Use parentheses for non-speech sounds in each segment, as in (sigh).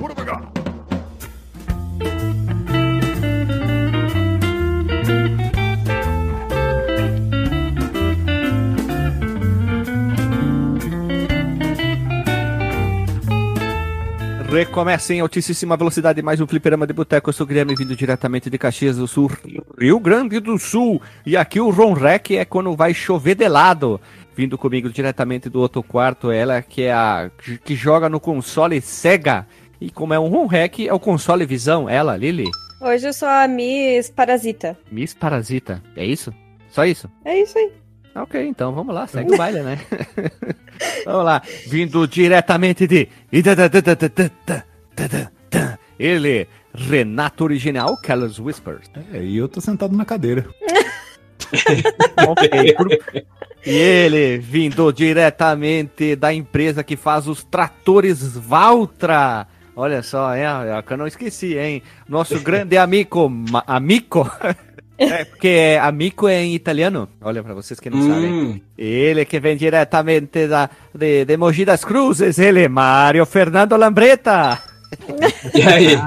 Bora! Recomeça em altíssima velocidade mais um fliperama de boteco. Eu sou o Guilherme, vindo diretamente de Caxias do Sul, Rio Grande do Sul. E aqui o Ron Rec é quando vai chover de lado. Vindo comigo diretamente do outro quarto, ela que é a que joga no console Sega. E como é um Ron Rec, é o console Visão. Ela, Lili. Hoje eu sou a Miss Parasita. Miss Parasita. É isso? Só isso? É isso aí. Ok, então vamos lá, segue (laughs) o baile, né? (laughs) vamos lá, vindo diretamente de. Ele, Renato Original, Carlos Whispers. É, e eu tô sentado na cadeira. (laughs) E ele, vindo diretamente da empresa que faz os tratores Valtra. Olha só, é, é que eu não esqueci, hein? Nosso grande amigo, amigo, (laughs) é, porque amico é em italiano. Olha para vocês que não Hum. sabem. Ele que vem diretamente da, de, de Mogi das Cruzes, ele, Mário Fernando Lambreta. (laughs) E aí?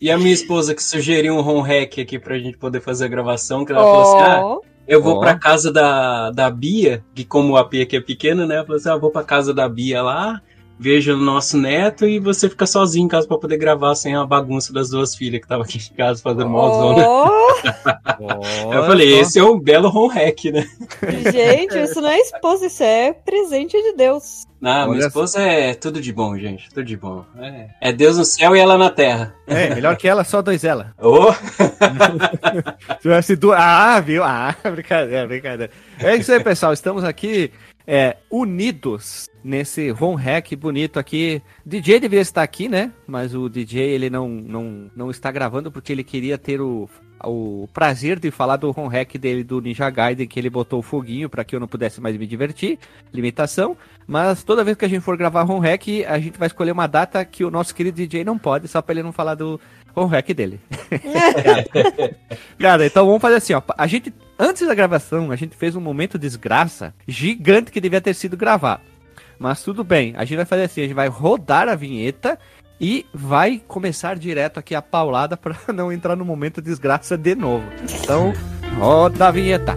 E a minha esposa que sugeriu um home hack aqui pra gente poder fazer a gravação, que ela falou assim: ah, Oh, eu vou Ó. pra casa da, da Bia, que como o AP aqui é pequeno, né? Ela falou assim: ah, vou pra casa da Bia lá, vejo o nosso neto e você fica sozinho em casa pra poder gravar sem a bagunça das duas filhas que estavam aqui em casa fazendo mozona. oh, (laughs) Eu falei, esse é um belo home hack, né? (laughs) gente, isso não é esposa, isso é presente de Deus. Não, Olha minha esposa é tudo de bom, gente. Tudo de bom. É, é Deus no céu e ela na terra. É, melhor que ela, só dois ela. (laughs) Ô, Se tivesse duas. Ah, viu? Ah, brincadeira, brincadeira. É isso aí, pessoal. Estamos aqui é, unidos nesse home hack bonito aqui. DJ deveria estar aqui, né? Mas o DJ ele não, não, não está gravando porque ele queria ter o, o prazer de falar do home hack dele do Ninja Gaiden, que ele botou o foguinho para que eu não pudesse mais me divertir. Limitação. Mas toda vez que a gente for gravar home hack, a gente vai escolher uma data que o nosso querido DJ não pode, só para ele não falar do home hack dele. (laughs) Cara, (laughs) então vamos fazer assim, ó. A gente, antes da gravação, a gente fez um momento desgraça gigante que devia ter sido gravado. Mas tudo bem, a gente vai fazer assim, a gente vai rodar a vinheta e vai começar direto aqui a paulada para (laughs) não entrar no momento desgraça de novo. Então, roda a vinheta.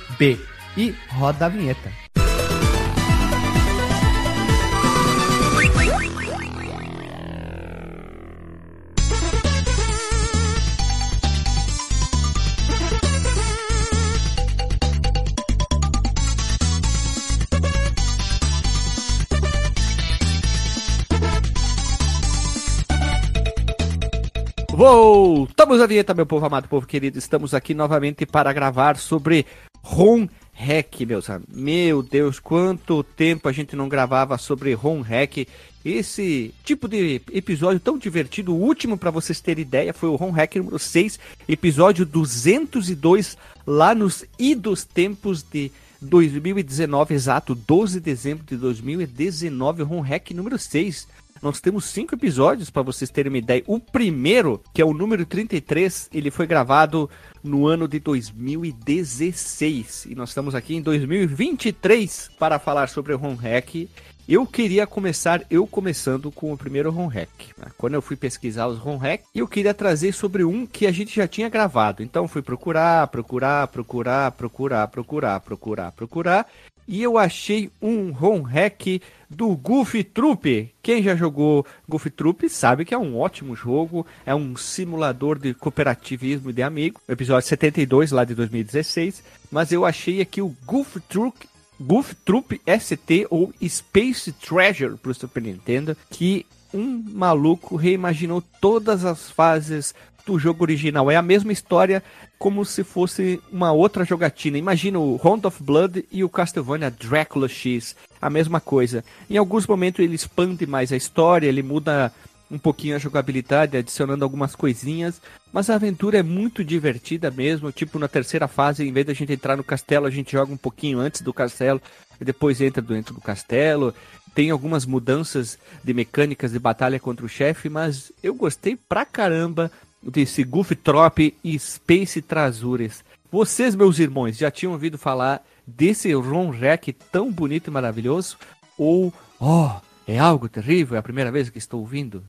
fdb. E roda a vinheta. Voltamos à vinheta, meu povo amado, povo querido. Estamos aqui novamente para gravar sobre ROM Hack, meus amigos. Meu Deus, quanto tempo a gente não gravava sobre ROM Hack. Esse tipo de episódio tão divertido, o último para vocês terem ideia, foi o ROM Hack número 6, episódio 202, lá nos idos tempos de 2019, exato, 12 de dezembro de 2019, ROM Hack número 6. Nós temos cinco episódios para vocês terem uma ideia. O primeiro, que é o número 33, ele foi gravado no ano de 2016 e nós estamos aqui em 2023 para falar sobre o Home Hack. Eu queria começar, eu começando com o primeiro Home Hack. né? Quando eu fui pesquisar os Home Hack, eu queria trazer sobre um que a gente já tinha gravado. Então fui procurar, procurar, procurar, procurar, procurar, procurar, procurar. E eu achei um home hack do Goofy Troop. Quem já jogou Goofy Troop sabe que é um ótimo jogo, é um simulador de cooperativismo e de amigo. Episódio 72 lá de 2016. Mas eu achei aqui o Goofy Troop Goof Troop ST ou Space Treasure pro Super Nintendo, que um maluco reimaginou todas as fases do jogo original. É a mesma história como se fosse uma outra jogatina. Imagina o Round of Blood e o Castlevania Dracula X. A mesma coisa. Em alguns momentos ele expande mais a história, ele muda um pouquinho a jogabilidade, adicionando algumas coisinhas, mas a aventura é muito divertida mesmo. Tipo, na terceira fase, em vez da gente entrar no castelo, a gente joga um pouquinho antes do castelo e depois entra dentro do castelo. Tem algumas mudanças de mecânicas de batalha contra o chefe, mas eu gostei pra caramba desse Goof Trop e Space Trasures. Vocês, meus irmãos, já tinham ouvido falar desse Ron Rec tão bonito e maravilhoso? Ou, oh, é algo terrível, é a primeira vez que estou ouvindo?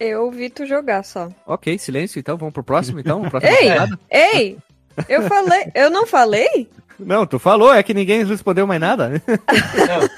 Eu vi tu jogar só. Ok, silêncio, então vamos pro próximo, então. (laughs) Próxima Ei! Ei! Eu falei. Eu não falei? Não, tu falou, é que ninguém respondeu mais nada. Não,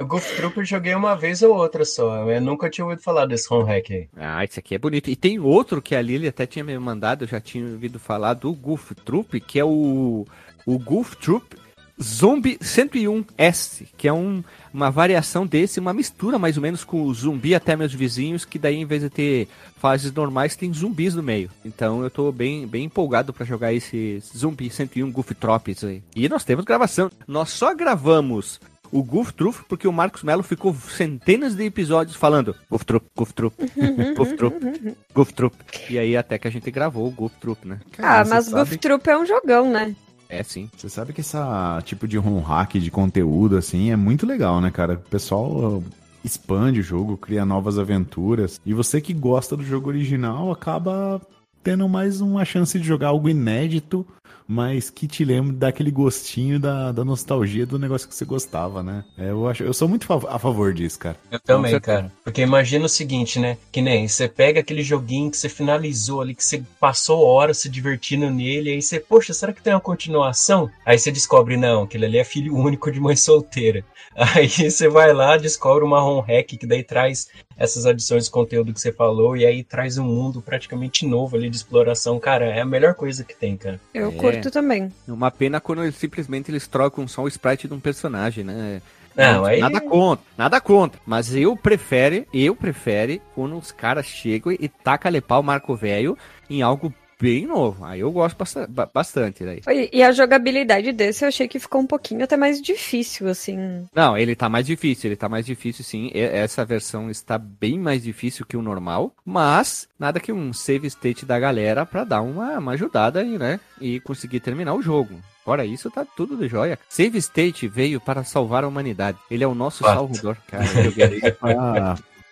o Goof Troop eu joguei uma vez ou outra só. Eu nunca tinha ouvido falar desse home hack aí. Ah, esse aqui é bonito. E tem outro que a Lily até tinha me mandado, eu já tinha ouvido falar do Goof Troop, que é o, o Goof Troop Zombie 101S, que é um, uma variação desse, uma mistura mais ou menos com o zumbi até meus vizinhos, que daí em vez de ter fases normais, tem zumbis no meio. Então eu tô bem, bem empolgado pra jogar esse Zumbi 101 Goof Trops aí. E nós temos gravação. Nós só gravamos o Goof Troop porque o Marcos Melo ficou centenas de episódios falando Goof Troop, Goof Troop, (laughs) Goof Troop, Goof Troop. E aí até que a gente gravou o Goof Troop, né? ah, você mas sabe- Goof Troop é um jogão, né? É sim. Você sabe que essa tipo de ROM hack de conteúdo, assim, é muito legal, né, cara? O pessoal uh, expande o jogo, cria novas aventuras. E você que gosta do jogo original acaba tendo mais uma chance de jogar algo inédito, mas que te lembra daquele gostinho da, da nostalgia do negócio que você gostava, né? É, eu, acho, eu sou muito a favor disso, cara. Eu também, cara. Porque imagina o seguinte, né? Que nem você pega aquele joguinho que você finalizou ali, que você passou horas se divertindo nele, aí você, poxa, será que tem uma continuação? Aí você descobre, não, aquele ali é filho único de mãe solteira. (laughs) Aí você vai lá, descobre uma ROM hack que daí traz essas adições de conteúdo que você falou, e aí traz um mundo praticamente novo ali de exploração. Cara, é a melhor coisa que tem, cara. Eu É. curto também. Uma pena quando eles, simplesmente eles trocam só o sprite de um personagem, né? Não, aí- Nada contra, nada contra. Mas eu prefere, eu prefere quando os caras chegam e taca lepar o Marco Velho em algo bem novo. Aí eu gosto basta- ba- bastante daí. E a jogabilidade desse eu achei que ficou um pouquinho até mais difícil, assim. Não, ele tá mais difícil, ele tá mais difícil sim. E- Essa versão está bem mais difícil que o normal, mas nada que um save state da galera pra dar uma, uma ajudada aí, né? E conseguir terminar o jogo. Fora isso, tá tudo de joia. Save State veio para salvar a humanidade. Ele é o nosso salvador. Cara, eu queria (laughs)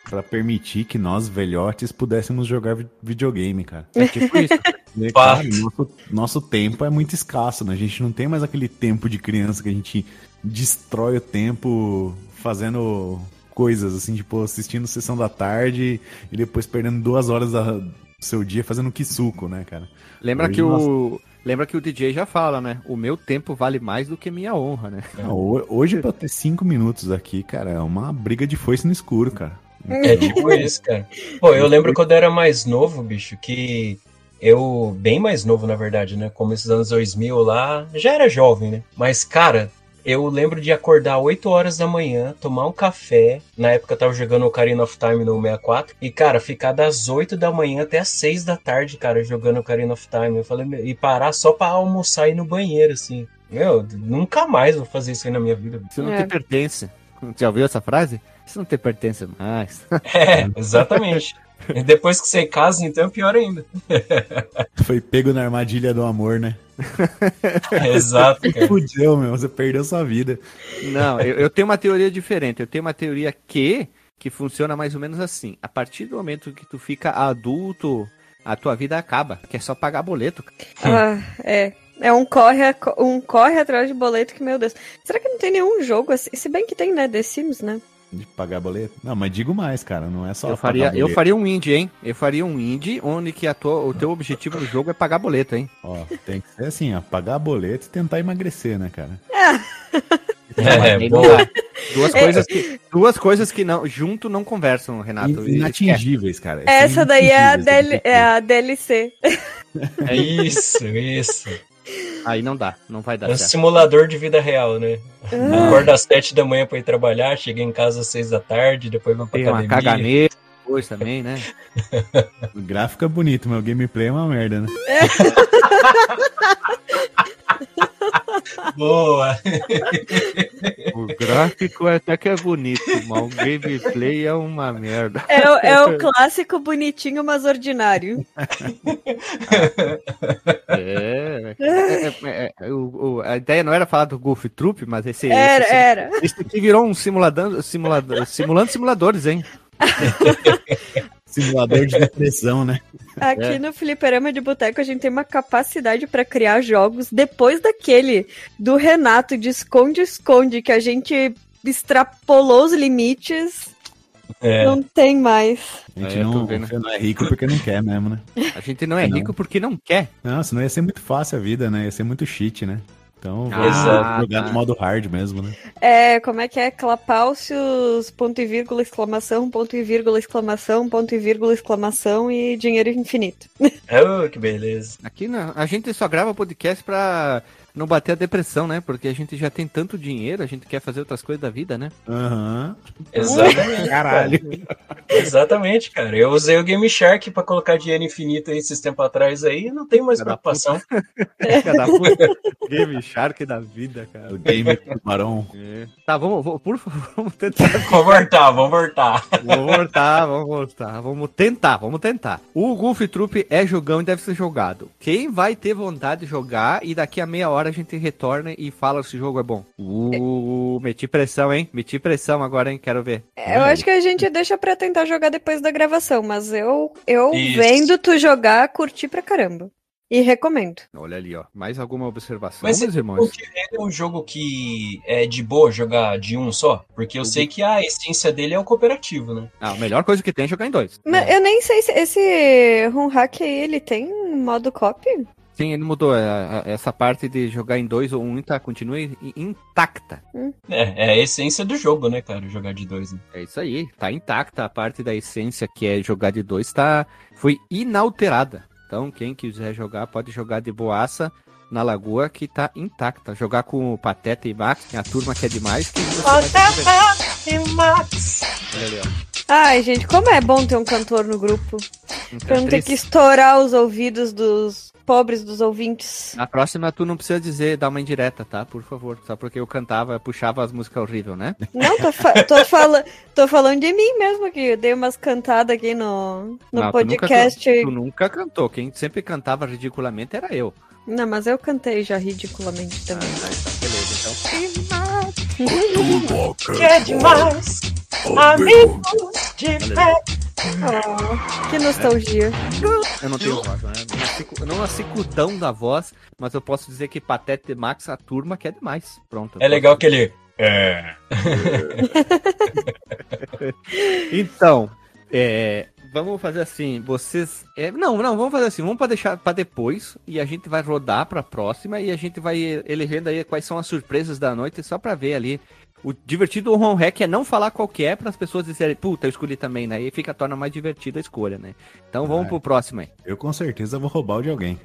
pra, pra permitir que nós, velhotes, pudéssemos jogar vi- videogame, cara. É (laughs) tipo isso. Fato. cara, nosso, nosso tempo é muito escasso, né? A gente não tem mais aquele tempo de criança que a gente destrói o tempo fazendo coisas, assim, tipo, assistindo sessão da tarde e depois perdendo duas horas do seu dia fazendo quisuco, né, cara? Lembra Hoje que o. Lembra que o DJ já fala, né? O meu tempo vale mais do que minha honra, né? Não, ho- hoje, pra ter cinco minutos aqui, cara, é uma briga de foice no escuro, cara. É tipo isso, cara. Pô, eu lembro quando eu era mais novo, bicho, que eu, bem mais novo, na verdade, né? Como esses anos 2000 lá, já era jovem, né? Mas, cara, eu lembro de acordar 8 horas da manhã, tomar um café. Na época eu tava jogando Ocarina of Time no 64. E, cara, ficar das 8 da manhã até as 6 da tarde, cara, jogando Ocarina of Time. Eu falei, meu, e parar só pra almoçar e ir no banheiro, assim. Meu, nunca mais vou fazer isso aí na minha vida. Isso não É. te pertence. Já ouviu essa frase? Isso não te pertence mais. (laughs) É, exatamente. E depois que você casa, então é pior ainda. Foi pego na armadilha do amor, né? (laughs) Exato, cara. (laughs) Fudeu, meu, você perdeu sua vida. Não, eu, eu tenho uma teoria diferente. Eu tenho uma teoria que, que funciona mais ou menos assim. A partir do momento que tu fica adulto, a tua vida acaba. Que é só pagar boleto. Ah, é. É um corre, um corre atrás de boleto que, meu Deus. Será que não tem nenhum jogo assim? Se bem que tem, né? The Sims, né? De pagar boleto? Não, mas digo mais, cara. Não é só. Eu faria, pagar eu faria um indie, hein? Eu faria um indie onde que a tua, o teu objetivo no jogo é pagar boleto, hein? Ó, tem que ser assim, ó. Pagar boleto e tentar emagrecer, né, cara? É, Aí bom. não dá. Duas coisas que, duas coisas que não, junto não conversam, Renato. In- Inatingíveis, cara. Essa daí é a, DL, é a DLC. É isso, isso. Aí não dá, não vai dar É um certo. simulador de vida real, né? Ah, Acorda às sete da manhã pra ir trabalhar, chega em casa às seis da tarde, depois vai pra Tem uma academia. caganeira, depois também, né? O gráfico é bonito, mas o gameplay é uma merda, né? Boa! O gráfico até que é bonito, mas o gameplay é uma merda. É, o- é o clássico bonitinho, mas ordinário. É, é, é, é, o- o- a ideia não era falar do Golf Troop, mas esse, Era, esse, era. esse aqui virou um simulador, simulador, simulando simuladores, hein? (laughs) Simulador de depressão, né? Aqui É. no Fliperama de Boteco a gente tem uma capacidade pra criar jogos depois daquele do Renato de esconde-esconde que a gente extrapolou os limites. É. Não tem mais. A gente É, não, não é rico porque não quer mesmo, né? A gente não é Não. rico porque não quer. Não, senão ia ser muito fácil a vida, né? Ia ser muito cheat, né? Então, Ah, vamos Exato. jogar tá. no modo hard mesmo, né? É, como é que é? Clapaucios, ponto e vírgula, exclamação, ponto e vírgula, exclamação, ponto e vírgula, exclamação e dinheiro infinito. (laughs) Oh, que beleza. Aqui na- a gente só grava podcast pra não bater a depressão, né? Porque a gente já tem tanto dinheiro, a gente quer fazer outras coisas da vida, né? Aham. Exatamente. (laughs) Caralho. Exatamente, cara. Eu usei o Game Shark pra colocar dinheiro infinito aí esses tempos atrás aí e não tem mais Filha da preocupação. (laughs) Filha da puta. Game Shark da vida, cara. O game tubarão. É. Tá, vamos, vamos- por favor, (laughs) vamos tentar. Vamos voltar, vamos voltar. Vamos voltar, vamos voltar. Vamos tentar, vamos tentar. O Golf Troop é jogão e deve ser jogado. Quem vai ter vontade de jogar e daqui a meia hora a gente retorna e fala se o jogo é bom. Uh, meti pressão, hein? Meti pressão agora, hein? Quero ver. Eu acho que a gente deixa pra tentar jogar depois da gravação, mas eu, eu Isso. vendo tu jogar, curti pra caramba. E recomendo. Olha ali, ó. Mais alguma observação, Mas meus você irmãos? ele é um jogo que é de boa jogar de um só? Porque eu sei que a essência dele é o cooperativo, né? Ah, a melhor coisa que tem é jogar em dois. Mas eu nem sei se esse Run Hack aí, ele tem modo copy? Sim, ele mudou. é, a- a- Essa parte de jogar em dois ou um tá, continua in- intacta. É, é a essência do jogo, né, cara? Jogar de dois. Né? É isso aí, tá intacta. A parte da essência que é jogar de dois tá, foi inalterada. Então, quem quiser jogar, pode jogar de boaça na lagoa que tá intacta. Jogar com o Pateta e Max, é a turma que é demais. Que vai se divertir. Olha ali, ó. Ai, gente, como é bom ter um cantor no grupo. Pra não ter que estourar os ouvidos dos pobres dos ouvintes. Na próxima, tu não precisa dizer, dar uma indireta, tá? Por favor. Só porque eu cantava, puxava as músicas horríveis, né? Não, tô, fa tô, (laughs) fala tô falando de mim mesmo, que eu dei umas cantadas aqui no, no Não, tu nunca podcast. can- Tu nunca cantou. Quem sempre cantava ridiculamente era eu. Não, mas eu cantei já ridiculamente também. Ah, beleza, então. Que é demais, amigos de pé. Oh, que nostalgia. Eu não tenho voz, né? Eu nasci com- Eu não nasci com o dão da voz, mas eu posso dizer que Pateta e Max, a turma, quer demais. Pronto. É legal que ele. É. (laughs) Então, é, vamos fazer assim, vocês... é, não, não, vamos fazer assim, vamos para deixar para depois, e a gente vai rodar pra próxima, e a gente vai elegendo aí quais são as surpresas da noite, só pra ver ali. O divertido do home hack é não falar qual que é, para as pessoas dizerem, puta, eu escolhi também, né? E fica, torna mais divertida a escolha, né? Então vamos Vai. pro próximo aí. Eu com certeza vou roubar o de alguém.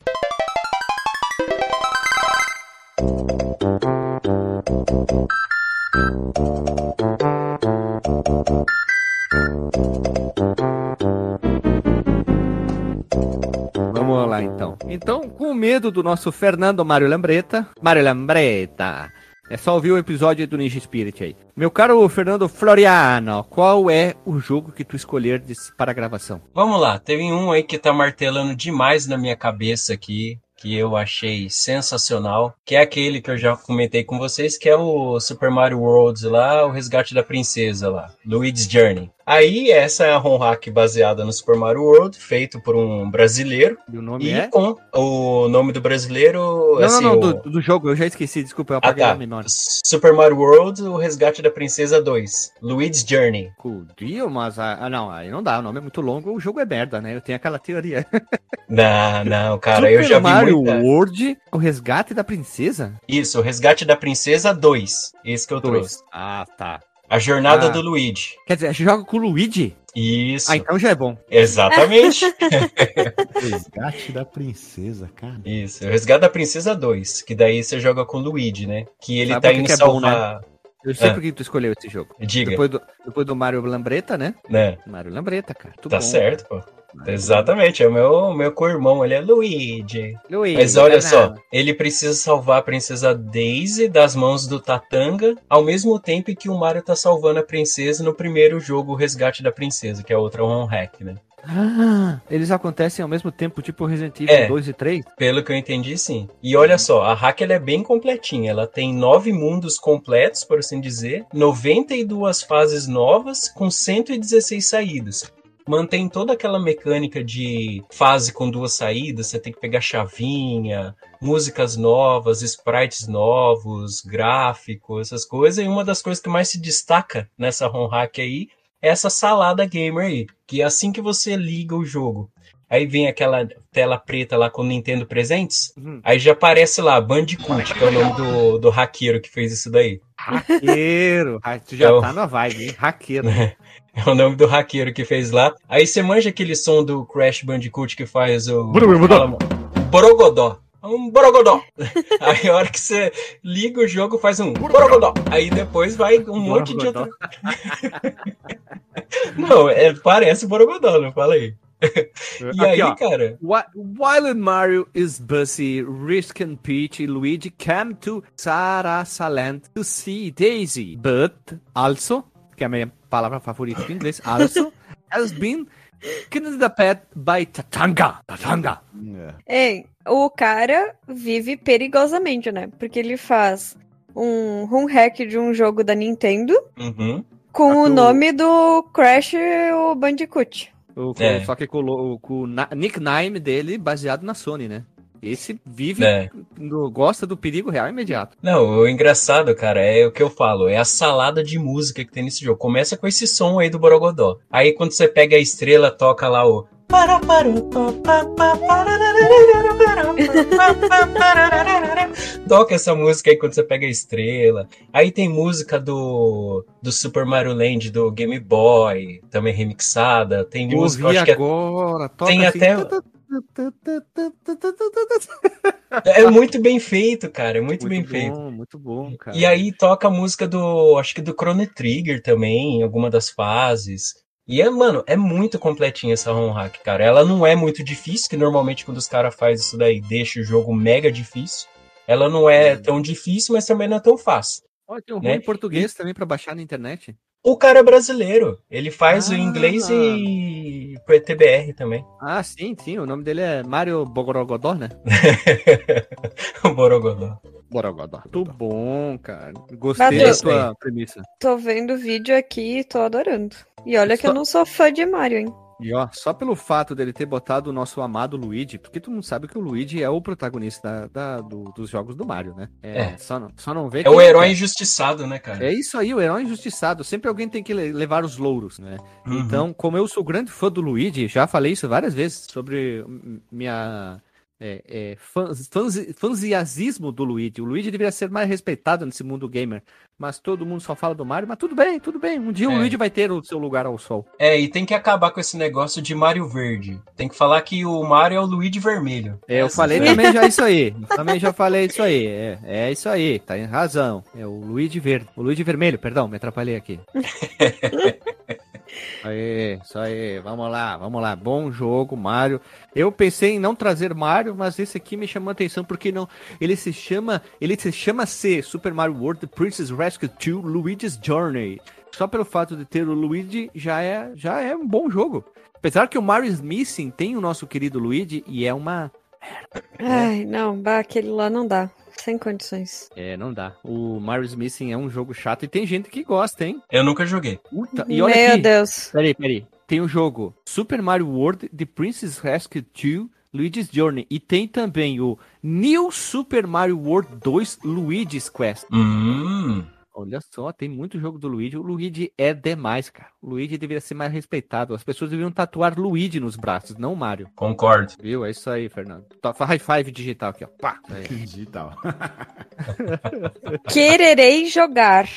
Vamos lá então. Então, com medo do nosso Fernando Mário Lambreta. Mário Lambreta. É só ouvir o episódio do Ninja Spirit aí. Meu caro Fernando Floriano, qual é o jogo que tu escolheres para a gravação? Vamos lá, teve um aí que tá martelando demais na minha cabeça aqui, que eu achei sensacional, que é aquele que eu já comentei com vocês, que é o Super Mario World lá, o Resgate da Princesa lá, Luigi's Journey. Aí, essa é a ROM hack baseada no Super Mario World, feito por um brasileiro, E o nome e é? com o nome do brasileiro, Não, assim, não, não, o- do, do jogo, eu já esqueci, desculpa, eu Ah, apaguei tá. a menor. Super Mario World, o Resgate da Princesa 2, Luigi's Journey. Podia, mas ah, ah, não, aí não dá, o nome é muito longo, o jogo é merda, né? Eu tenho aquela teoria. (laughs) Não, não, cara, Super eu já vi Mario muita... World, o resgate da princesa? Isso, o Resgate da Princesa 2, esse que eu trouxe. Ah, tá. A Jornada Ah. do Luigi. Quer dizer, a gente joga com o Luigi? Isso, Ah, então já é bom. exatamente. (laughs) (laughs) Resgate da princesa, cara. Isso, o Resgate da Princesa 2, que daí você joga com o Luigi, né? Que ele Sabe tá indo que é bom, salvar. Eu sei Ah. por que tu escolheu esse jogo. Diga, Depois do, depois do Mario Lambreta, né? né? Mario Lambreta, cara. Tudo Tá bom. certo, pô. Exatamente, é o meu, meu co-irmão, ele é Luigi. Luigi, Mas olha não. só, ele precisa salvar a princesa Daisy das mãos do Tatanga, ao mesmo tempo que o Mario tá salvando a princesa no primeiro jogo, o Resgate da Princesa, que é outra one hack, né? Ah, eles acontecem ao mesmo tempo, tipo Resident Evil É. 2 e 3? Pelo que eu entendi, sim. E olha só, a hack ela é bem completinha. Ela tem nove mundos completos, por assim dizer, 92 fases novas, com 116 saídas. Mantém toda aquela mecânica de fase com duas saídas, você tem que pegar chavinha, músicas novas, sprites novos, gráficos, essas coisas. E uma das coisas que mais se destaca nessa ROM hack aí é essa salada gamer aí, que é assim que você liga o jogo, Aí vem aquela tela preta lá com o Nintendo Presentes. Uhum. Aí já aparece lá, Bandicoot, que é o nome do, do hackeiro que fez isso daí. Haqueiro. Ah, Tu já É o- tá na vibe, hein? Haqueiro. (laughs) É o nome do hackeiro que fez lá. Aí você manja aquele som do Crash Bandicoot que faz o. Borogodó. Borogodó. Um Borogodó. (laughs) Aí a hora que você liga o jogo, faz um Borogodó. Aí depois vai um monte de outro. (laughs) Não, é, parece Borogodó, não falei. (laughs) E aí, Aqui, ó. cara. While Mario is busy, Risk and Peach and Luigi come to Sarasaland to see Daisy. But also, que é a minha palavra favorita em inglês, also (laughs) has been kidnapped by Tatanga. Tatanga. É. Ei, o cara vive perigosamente, né? Porque ele faz um home hack de um jogo da Nintendo Uhum. com o que o- nome do Crash o Bandicoot. O- É. Só que com, o- com o na- nickname dele baseado na Sony, né? Esse vive, É. no- gosta do perigo real imediato. Não, o engraçado, cara, é o que eu falo, é a salada de música que tem nesse jogo. Começa com esse som aí do Borogodó. Aí quando você pega a estrela, toca lá o. Toca essa música aí quando você pega a estrela. Aí tem música do, do Super Mario Land do Game Boy, também remixada. Tem Eu música, acho que é, agora. Toca tem assim. até- é muito bem feito, cara. É muito, bem Muito feito. bom, muito bom, cara. E aí toca a música do. Acho que do Chrono Trigger também, em alguma das fases. E é, mano, é muito completinha essa ROM hack, cara. Ela não é muito difícil, que normalmente quando os caras fazem isso daí, deixa o jogo mega difícil. Ela não é tão difícil, mas também não é tão fácil. Ó, tem um né? ROM em português também pra baixar na internet. O cara é brasileiro. Ele faz o Ah. inglês e PTBR também. Ah, sim, sim. O nome dele é Mario Bogorogodó, né? (laughs) o Borogodó. Borogodó. Muito bom, cara. Gostei Badu. da tua premissa. Tô vendo o vídeo aqui e tô adorando. E olha que eu Só- não sou fã de Mario, hein? E ó, só pelo fato dele ter botado o nosso amado Luigi, porque tu não sabe que o Luigi é o protagonista da, da- do- dos jogos do Mario, né? É, É. Só, não, só não vê É o herói quer. injustiçado, né, cara? É isso aí, o herói injustiçado. Sempre alguém tem que le- levar os louros, né? Uhum. Então, como eu sou grande fã do Luigi, já falei isso várias vezes sobre minha é, é, fãs- fanzi- fansiasismo do Luigi. O Luigi deveria ser mais respeitado nesse mundo gamer, mas todo mundo só fala do Mario. Mas tudo bem, tudo bem. Um dia o É. Luigi vai ter o seu lugar ao sol. É, e tem que acabar com esse negócio de Mario Verde. Tem que falar que o Mario é o Luigi Vermelho. É, eu falei foi- também já isso aí. (laughs) Também já falei isso aí. É, é isso aí, tá em razão. É o Luigi Verde. O Luigi Vermelho, perdão, me atrapalhei aqui. (laughs) Aí, isso aí, vamos lá, vamos lá. Bom jogo, Mario. Eu pensei em não trazer Mario, mas esse aqui me chamou a atenção porque não. Ele se chama. Ele se chama C Super Mario World Princess Rescue 2 Luigi's Journey. Só pelo fato de ter o Luigi já é, já é um bom jogo. Apesar que o Mario Missing tem o nosso querido Luigi e é uma Ai, não, bah, aquele lá não dá. Sem condições. É, não dá. O Mario's Missing é um jogo chato e tem gente que gosta, hein? Eu nunca joguei. Puta, e olha Meu aqui. Deus. Peraí, peraí. Tem o jogo Super Mario World The Princess Rescue 2 Luigi's Journey. E tem também o New Super Mario World 2 Luigi's Quest. Hum. Olha só, tem muito jogo do Luigi. O Luigi é demais, cara. O Luigi deveria ser mais respeitado. As pessoas deveriam tatuar Luigi nos braços, não Mario. Concordo. Viu? É isso aí, Fernando. Tá, High five digital aqui, ó. Pá. Aí. (laughs) Digital. (laughs) Quererei jogar.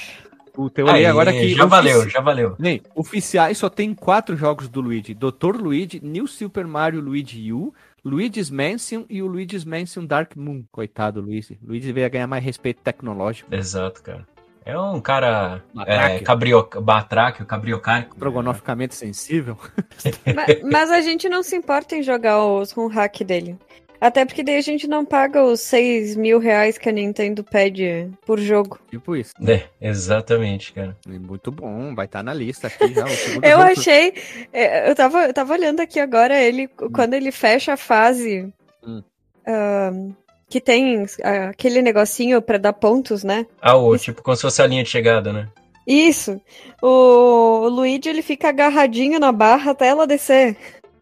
Puta, eu olhei Aí, agora que. já ofici- valeu, já valeu. Bem, oficiais só tem quatro jogos do Luigi: Dr. Luigi, New Super Mario Luigi U, Luigi's Mansion e o Luigi's Mansion Dark Moon. Coitado, Luigi. Luigi deveria ganhar mais respeito tecnológico. Exato, cara. É um cara é, Batraque. cabrio, batráquio, cabriocárico. Estrogonoficamente sensível. (laughs) Ma- Mas, a gente não se importa em jogar os ROM hack dele. Até porque daí a gente não paga os 6 mil reais que a Nintendo pede por jogo. Tipo isso. É, exatamente, cara. E Muito bom, vai estar na lista aqui já. (laughs) segundo Eu jogo- achei. é, Eu tava, eu tava olhando aqui agora, ele, quando ele fecha a fase. Hum. ahn, que tem ah, aquele negocinho pra dar pontos, né? Ah, o tipo, como se fosse a linha de chegada, né? Isso. O, o Luigi ele fica agarradinho na barra até ela descer.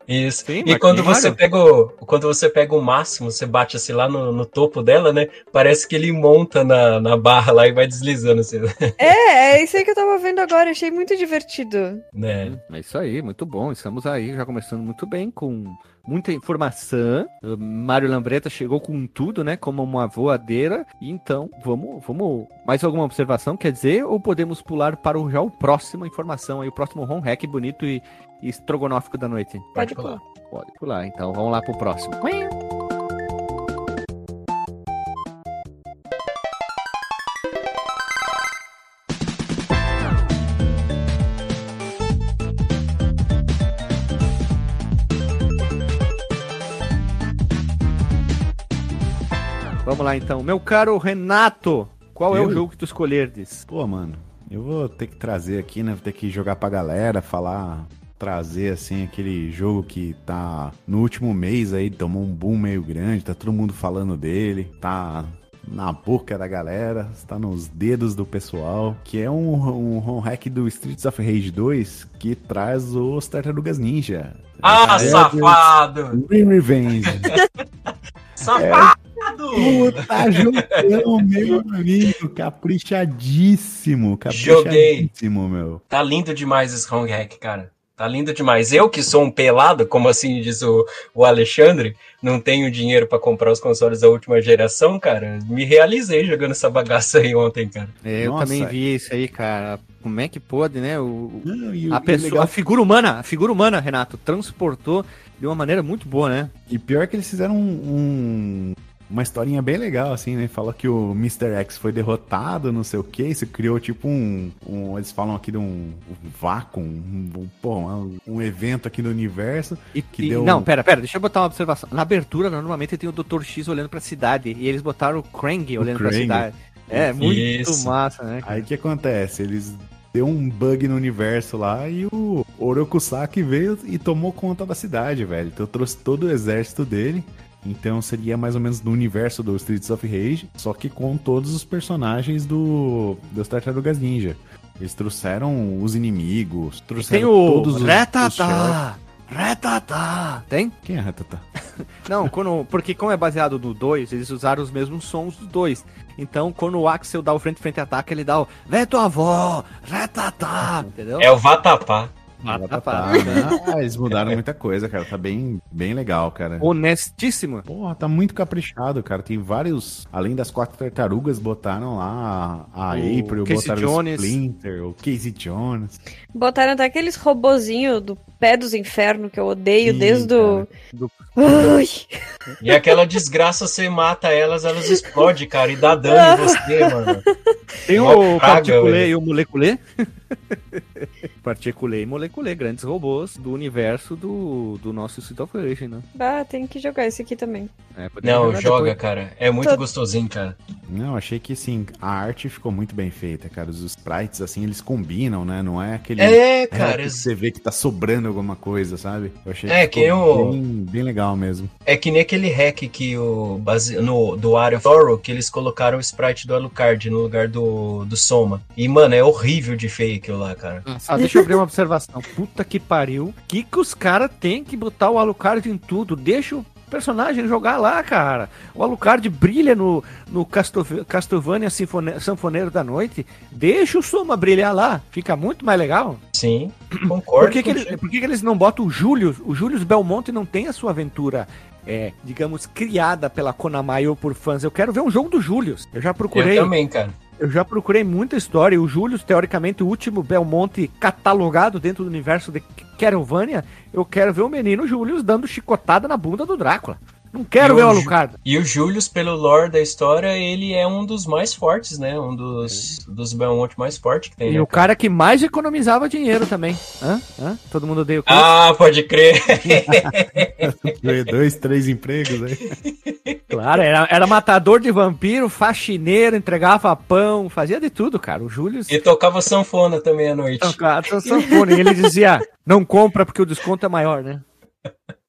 Isso. Sim, e quando você pega o, quando você pega o máximo, você bate assim lá no, no topo dela, né? Parece que ele monta na, na barra lá e vai deslizando assim, (laughs) É, é isso aí que eu tava vendo agora, achei muito divertido. né? É isso aí, muito bom. Estamos aí já começando muito bem com muita informação. Mário Lambreta chegou com tudo, né? Como uma voadeira. Então, vamos, vamos. Mais alguma observação? Quer dizer, ou podemos pular para o, já o próximo informação aí, o próximo home hack bonito e, e estrogonófico da noite? Pode pular. Pode pular, então vamos lá pro próximo. Vamos lá então. Meu caro Renato, qual é o Eu? jogo que tu escolherdes? Pô, mano, eu vou ter que trazer aqui, né? Vou ter que jogar pra galera, falar, trazer assim aquele jogo que tá no último mês aí, tomou um boom meio grande, tá todo mundo falando dele, tá na boca da galera, está nos dedos do pessoal, que é um, um home hack do Streets of Rage 2 que traz os Tartarugas Ninja. Ah, É, safado! Re- Revenge. (laughs) Safado! Puta jogão, meu amigo. Caprichadíssimo. Joguei. Caprichadíssimo, meu. Tá lindo demais esse home hack, cara. Tá lindo demais. Eu que sou um pelado, como assim diz o, o Alexandre, não tenho dinheiro pra comprar os consoles da última geração, cara. Me realizei jogando essa bagaça aí ontem, cara. É, eu Nossa. também vi isso aí, cara. Como é que pode, né? O, Não, e, a pessoa, legal- a figura humana, a figura humana, Renato, transportou de uma maneira muito boa, né? e pior que eles fizeram um, um- uma historinha bem legal, assim, né? Fala que o Mr. X foi derrotado, não sei o que. Isso criou tipo um, um- Eles falam aqui de um, um vácuo, um, um, pô, um, um evento aqui no universo. E, Que e- deu- Não, pera, pera, deixa eu botar uma observação. Na abertura, normalmente tem o Dr. X olhando pra cidade e eles botaram o Krang olhando pra Krang. cidade. É, muito Isso. massa, né? cara? Aí o que acontece? Eles deu um bug no universo lá e o Orokusaki veio e tomou conta da cidade, velho. Então trouxe todo o exército dele. Então seria mais ou menos no universo do Streets of Rage, só que com todos os personagens do dos Tartarugas Ninja. Eles trouxeram os inimigos, trouxeram tem o todos os, os chefes. Retatá! Retatá! Tem? Quem é Ratatá? (laughs) Não, quando, porque como é baseado no 2, eles usaram os mesmos sons dos dois. Então, quando o Axel dá o frente-frente ataque, ele dá o Vê tua avó! Retatá! (laughs) Entendeu? É o Vatapá. Ratatá. Ah, eles mudaram muita coisa, cara. Tá bem, bem legal, cara. Honestíssimo. Porra, tá muito caprichado, cara. Tem vários. Além das quatro tartarugas, botaram lá a, O April, Casey botaram Jones. o Splinter, o Casey Jones. Botaram até aqueles robozinhos do pé dos infernos que eu odeio Sim, desde o. Do- Ai, E aquela desgraça, você mata elas, elas explodem, cara, e dá dano em você, mano. Tem Uma o Particulê e o Moleculê. (laughs) Particulê e Moleculê, grandes robôs do universo do, do nosso Street of Rage, né? bah, tem que jogar esse aqui também. É, Não, joga, depois. cara. É muito Tô- gostosinho, cara. Não, achei que assim, a arte ficou muito bem feita, cara. Os sprites, assim, eles combinam, né? Não é aquele. É, cara, que você vê que tá sobrando alguma coisa, sabe? Eu achei É, que ficou o- bem, bem legal mesmo. é que nem aquele hack que o base... no do Area of Horror que eles colocaram o sprite do Alucard no lugar do, do Soma. E, mano, é horrível de feio aquilo lá, cara. Ah, deixa eu abrir uma observação. (laughs) Puta que pariu. Que que os caras têm que botar o Alucard em tudo? Deixa o personagem jogar lá, cara. O Alucard brilha no, no Castlevania Sinfone- Sanfoneiro da Noite. Deixa o Soma brilhar lá. Fica muito mais legal. Sim, (clears throat) concordo. Por que, que, eles, por que que eles não botam o Július? O Július Belmonte não tem a sua aventura, é, digamos, criada pela Konami ou por fãs. Eu quero ver um jogo do Július. Eu já procurei. Eu também, cara. Eu já procurei muita história. O Júlio, teoricamente, o último Belmonte catalogado dentro do universo de Castlevania. Eu quero ver o menino Júlio dando chicotada na bunda do Drácula. Não quero ver o Alucard. E o Julius, pelo lore da história, ele é um dos mais fortes, né? Um dos, dos Belmont mais fortes que tem. E né, o cara que mais economizava dinheiro também. Hã? Hã? Todo mundo odeia o Chris? Ah, pode crer. (laughs) Dois, três empregos aí. (laughs) Claro, era, era matador de vampiro, faxineiro, entregava pão, fazia de tudo, cara. O Júlio e tocava sanfona também à noite. tocava sanfona. E ele dizia, não compra porque o desconto é maior, né? (laughs)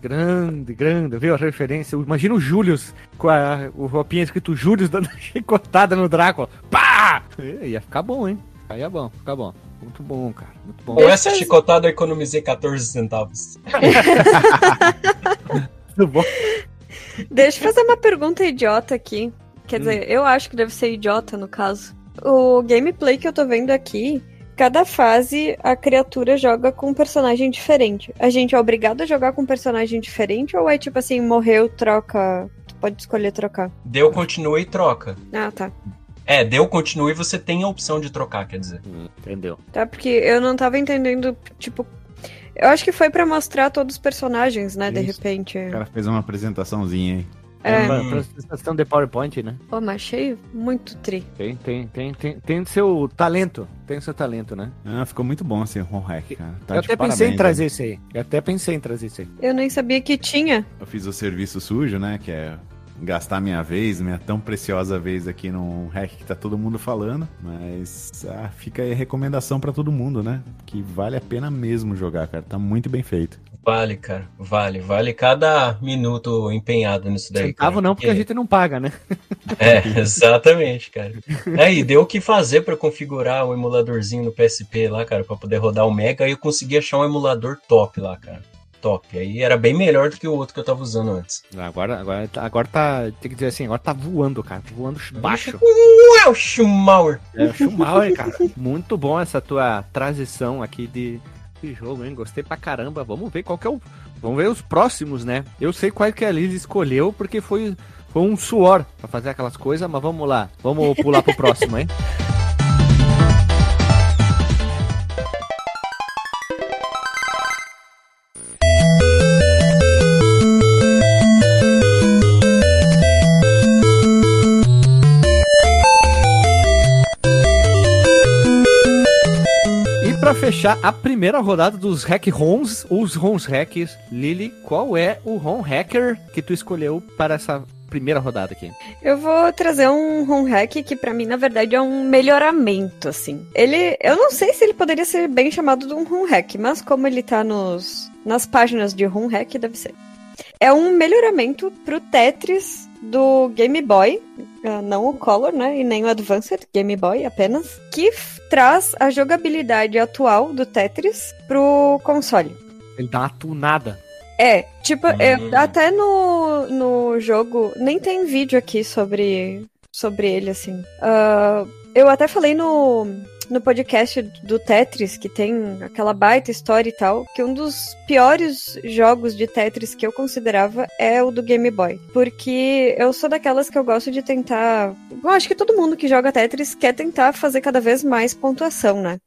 Grande, grande, viu a referência? Imagina o Júlio com a, o roupinha escrito Júlio dando (laughs) chicotada no Drácula. Pá! Ia ficar bom, hein? Aí é bom, fica bom. Muito bom, cara. Muito bom. Com essa chicotada eu economizei 14 centavos. (laughs) Muito bom. Deixa eu fazer uma pergunta idiota aqui. Quer dizer, eu acho que deve ser idiota no caso. O gameplay que eu tô vendo aqui, cada fase a criatura joga com um personagem diferente. A gente é obrigado a jogar com um personagem diferente ou é tipo assim, morreu, troca. Tu pode escolher trocar. Deu, continua e troca. Ah, tá. É, deu, continua e você tem a opção de trocar, quer dizer. Entendeu? Tá, porque eu não tava entendendo, tipo. Eu acho que foi pra mostrar todos os personagens, né, de Isso. repente. O cara fez uma apresentaçãozinha aí. É. uma apresentação de PowerPoint, né? Pô, mas achei muito tri. Tem, tem, tem, tem, tem seu talento. Tem seu talento, né? Ah, ficou muito bom esse home hack, cara. Tá eu de até pensei parabéns, em trazer isso aí. Eu até pensei em trazer isso aí. Eu nem sabia que tinha. Eu fiz o serviço sujo, né? Que é gastar minha vez, minha tão preciosa vez aqui num hack que tá todo mundo falando. Mas ah, fica aí a recomendação pra todo mundo, né? Que vale a pena mesmo jogar, cara. Tá muito bem feito. Vale, cara. Vale. Vale cada minuto empenhado nisso daí. Centavo cara, não, porque a gente não paga, né? (laughs) É, exatamente, cara. É, e deu o que fazer pra configurar o emuladorzinho no PSP lá, cara, pra poder rodar o Mega. E eu consegui achar um emulador top lá, cara. Top. Aí era bem melhor do que o outro que eu tava usando antes. Agora, agora, tá- agora tá. Tem que dizer assim, agora tá voando, cara. Voando baixo. Ué, o Schumauer! É o Schumacher, cara. Muito bom essa tua transição aqui de, de jogo, hein? Gostei pra caramba. Vamos ver qual que é o. Vamos ver os próximos, né? Eu sei qual que a Liz escolheu, porque foi, foi um suor pra fazer aquelas coisas, mas vamos lá. Vamos pular pro próximo, hein? (laughs) fechar a primeira rodada dos Hack ROMs, os ROMs Hacks, Lily, qual é o ROM Hacker que tu escolheu para essa primeira rodada aqui? Eu vou trazer um home hack que pra mim na verdade é um melhoramento assim. Ele, eu não sei se ele poderia ser bem chamado de um home hack, mas como ele tá nos nas páginas de home hack deve ser. É um melhoramento pro Tetris do Game Boy, ah, não o Color, né, e nem o Advanced Game Boy apenas, que traz a jogabilidade atual do Tetris pro console. Ele dá uma tunada. É, tipo, eu- Hum. até no, no jogo, nem tem vídeo aqui sobre, sobre ele, assim. Ah, eu até falei no, no podcast do Tetris, que tem aquela baita história e tal, que um dos piores jogos de Tetris que eu considerava é o do Game Boy. Porque eu sou daquelas que eu gosto de tentar. Eu acho que todo mundo que joga Tetris quer tentar fazer cada vez mais pontuação, né?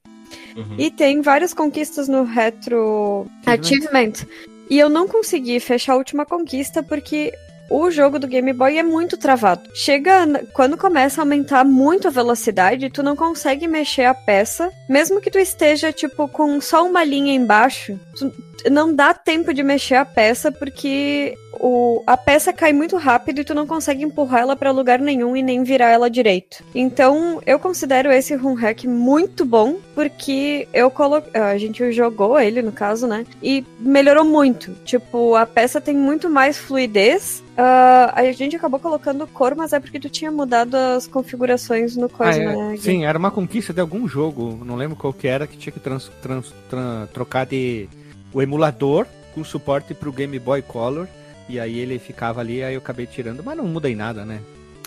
Uhum. E tem várias conquistas no Retro Achievement. E eu não consegui fechar a última conquista porque o jogo do Game Boy é muito travado. Chega quando começa a aumentar muito a velocidade, tu não consegue mexer a peça, mesmo que tu esteja tipo com só uma linha embaixo, tu- não dá tempo de mexer a peça porque o, a peça cai muito rápido e tu não consegue empurrar ela pra lugar nenhum e nem virar ela direito. Então, eu considero esse run hack muito bom porque eu colo... a gente jogou ele no caso, né? E melhorou muito. Tipo, a peça tem muito mais fluidez. Ah, a gente acabou colocando cor, mas é porque tu tinha mudado as configurações no Ah, coisa, é, né? sim, era uma conquista de algum jogo, não lembro qual que era, que tinha que trans- trans- tran- trocar de o emulador com suporte pro Game Boy Color. E aí ele ficava ali, aí eu acabei tirando, mas não muda em nada, né?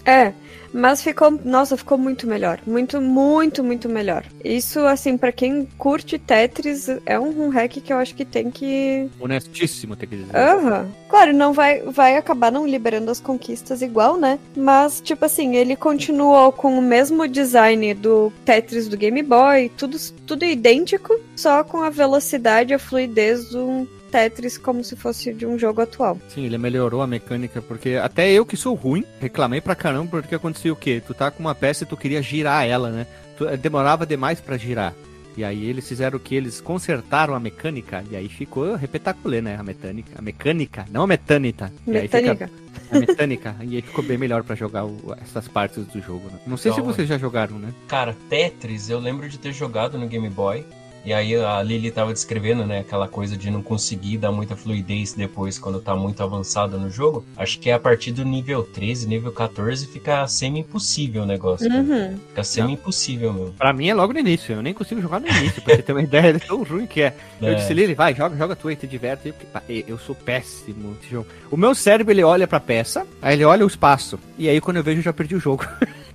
É, mas ficou, nossa, ficou muito melhor, muito, muito, muito melhor. Isso, assim, pra quem curte Tetris, é um run hack que eu acho que tem que. Honestíssimo, tem que dizer. Aham. Claro, não vai, vai acabar não liberando as conquistas igual, né? Mas, tipo assim, ele continuou com o mesmo design do Tetris do Game Boy, tudo, tudo idêntico, só com a velocidade e a fluidez do, Tetris como se fosse de um jogo atual. Sim, ele melhorou a mecânica, porque até eu que sou ruim, reclamei pra caramba, porque acontecia o quê? Tu tá com uma peça e tu queria girar ela, né? Tu, eh, demorava demais pra girar. E aí eles fizeram o que? Eles consertaram a mecânica, e aí ficou repetaculê, né? A mecânica. A mecânica, não a metânica. Aí fica- Mecânica. a mecânica. e aí ficou bem melhor pra jogar o- essas partes do jogo, né? Não sei se Então, vocês já jogaram, né? Cara, Tetris, eu lembro de ter jogado no Game Boy. E aí a Lily tava descrevendo, né, aquela coisa de não conseguir dar muita fluidez depois quando tá muito avançado no jogo. Acho que é a partir do nível 13, nível 14 fica semi-impossível o negócio. Uhum. Fica semi-impossível mesmo. Pra mim é logo no início, eu nem consigo jogar no início, pra você ter uma (laughs) ideia de tão ruim que é. Eu É. disse, Lili, vai, joga, joga tu aí, te diverte. Eu, pá, eu sou péssimo nesse jogo. O meu cérebro, ele olha pra peça, aí ele olha o espaço. E aí quando eu vejo, eu já perdi o jogo. (laughs)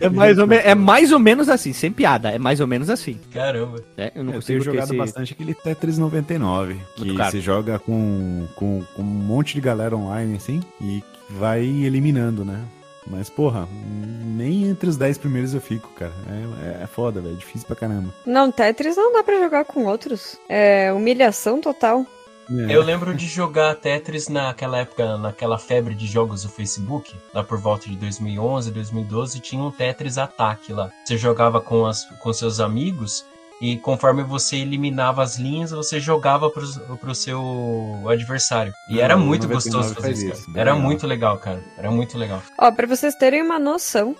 é, mais ou me- é mais ou menos assim, sem piada, é mais ou menos assim. Caramba. né? Eu não Eu consigo tenho jogado esse- bastante aquele Tetris 99, que você joga com, com, com um monte de galera online, assim, e vai eliminando, né? Mas, porra, nem entre os 10 primeiros eu fico, cara. É, é foda, velho. É difícil pra caramba. Não, Tetris não dá pra jogar com outros. É humilhação total. É. Eu lembro de jogar Tetris naquela época, naquela febre de jogos do Facebook, lá por volta de 2011, 2012, tinha um Tetris Ataque lá. Você jogava com, as, com seus amigos e conforme você eliminava as linhas, você jogava pro, pro seu adversário. E era o muito 99 gostoso fazer faz isso, Era legal. muito legal, cara. Era muito legal. Ó, pra vocês terem uma noção,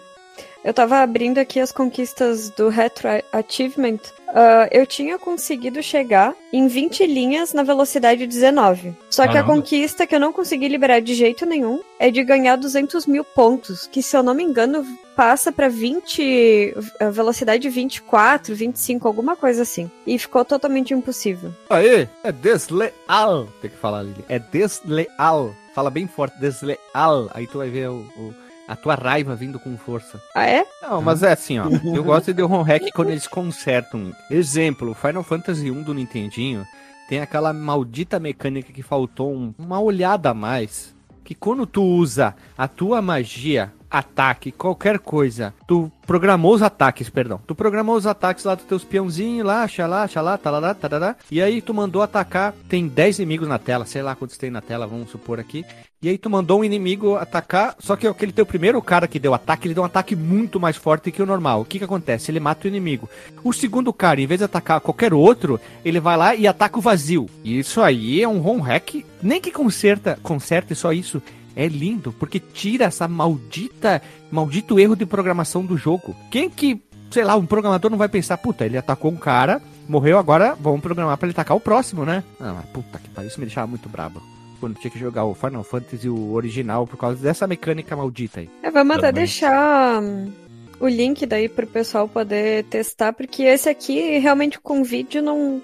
eu tava abrindo aqui as conquistas do Retro Achievement. Ah, eu tinha conseguido chegar em 20 linhas na velocidade 19. Só que a Caramba. conquista que eu não consegui liberar de jeito nenhum é de ganhar 200 mil pontos, que se eu não me engano passa pra 20, a velocidade 24, 25, alguma coisa assim. E ficou totalmente impossível. Aê, é desleal. Tem que falar, Lili. É desleal. Fala bem forte, desleal. Aí tu vai ver o, o- a tua raiva vindo com força. Ah, é? Não, mas é assim, ó. (laughs) Eu gosto de home hack quando eles consertam. Exemplo, Final Fantasy 1 do Nintendinho tem aquela maldita mecânica que faltou um- uma olhada a mais. Que quando tu usa a tua magia, ataque, qualquer coisa, tu programou os ataques, perdão. Tu programou os ataques lá dos teus peãozinhos lá, xalá, xalá, talará, tarará. E aí tu mandou atacar, tem 10 inimigos na tela, sei lá quantos tem na tela, vamos supor aqui. E aí tu mandou um inimigo atacar, só que aquele teu primeiro cara que deu ataque, ele deu um ataque muito mais forte que o normal. O que que acontece? Ele mata o inimigo. O segundo cara, em vez de atacar qualquer outro, ele vai lá e ataca o vazio. E isso aí é um home hack, nem que conserta, conserte só isso. É lindo, porque tira essa maldita, maldito erro de programação do jogo. Quem que, sei lá, um programador não vai pensar, puta, ele atacou um cara, morreu agora, vamos programar pra ele atacar o próximo, né? Não, mas puta que pariu, isso me deixava muito brabo. Quando tinha que jogar o Final Fantasy, o original, por causa dessa mecânica maldita aí. É, vamos até deixar hum, o link daí pro pessoal poder testar, porque esse aqui realmente com vídeo não,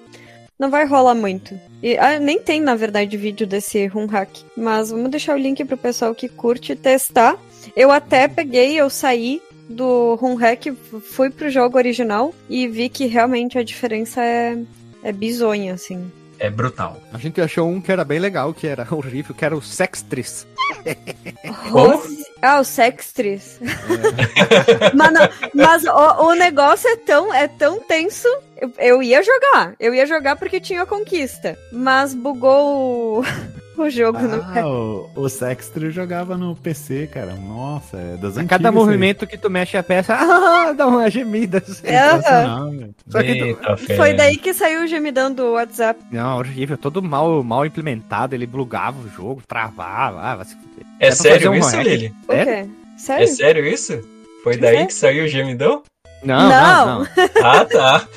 não vai rolar muito. E, ah, nem tem, na verdade, vídeo desse Run Hack. Mas vamos deixar o link pro pessoal que curte testar. Eu até peguei, eu saí do Run Hack, fui pro jogo original e vi que realmente a diferença é, é bizonha, assim. É brutal. A gente achou um que era bem legal, que era (laughs) horrível, que era o Sextris. (laughs) Como? Rose- Ah, o Sextris. (laughs) mas não- mas o, o negócio é tão, é tão tenso. Eu, eu ia jogar. Eu ia jogar porque tinha conquista. Mas bugou o, (laughs) o jogo. no- Ah, o, o Sexter jogava no PC, cara. Nossa, é das A cada isso aí. movimento que tu mexe a peça, (laughs) ah, dá uma gemida. assim. É. Sensacional, velho. Só que tu- Eita. Foi daí que saiu o gemidão do WhatsApp. Não, horrível, todo mal, mal implementado, ele bugava o jogo, travava, ah, vai se. É fazer sério um isso, hack. Lili? O Sério? quê? É Sério? isso? Foi daí é. que saiu o gemidão? Não, Não. não, não. (laughs) Ah, tá. (laughs)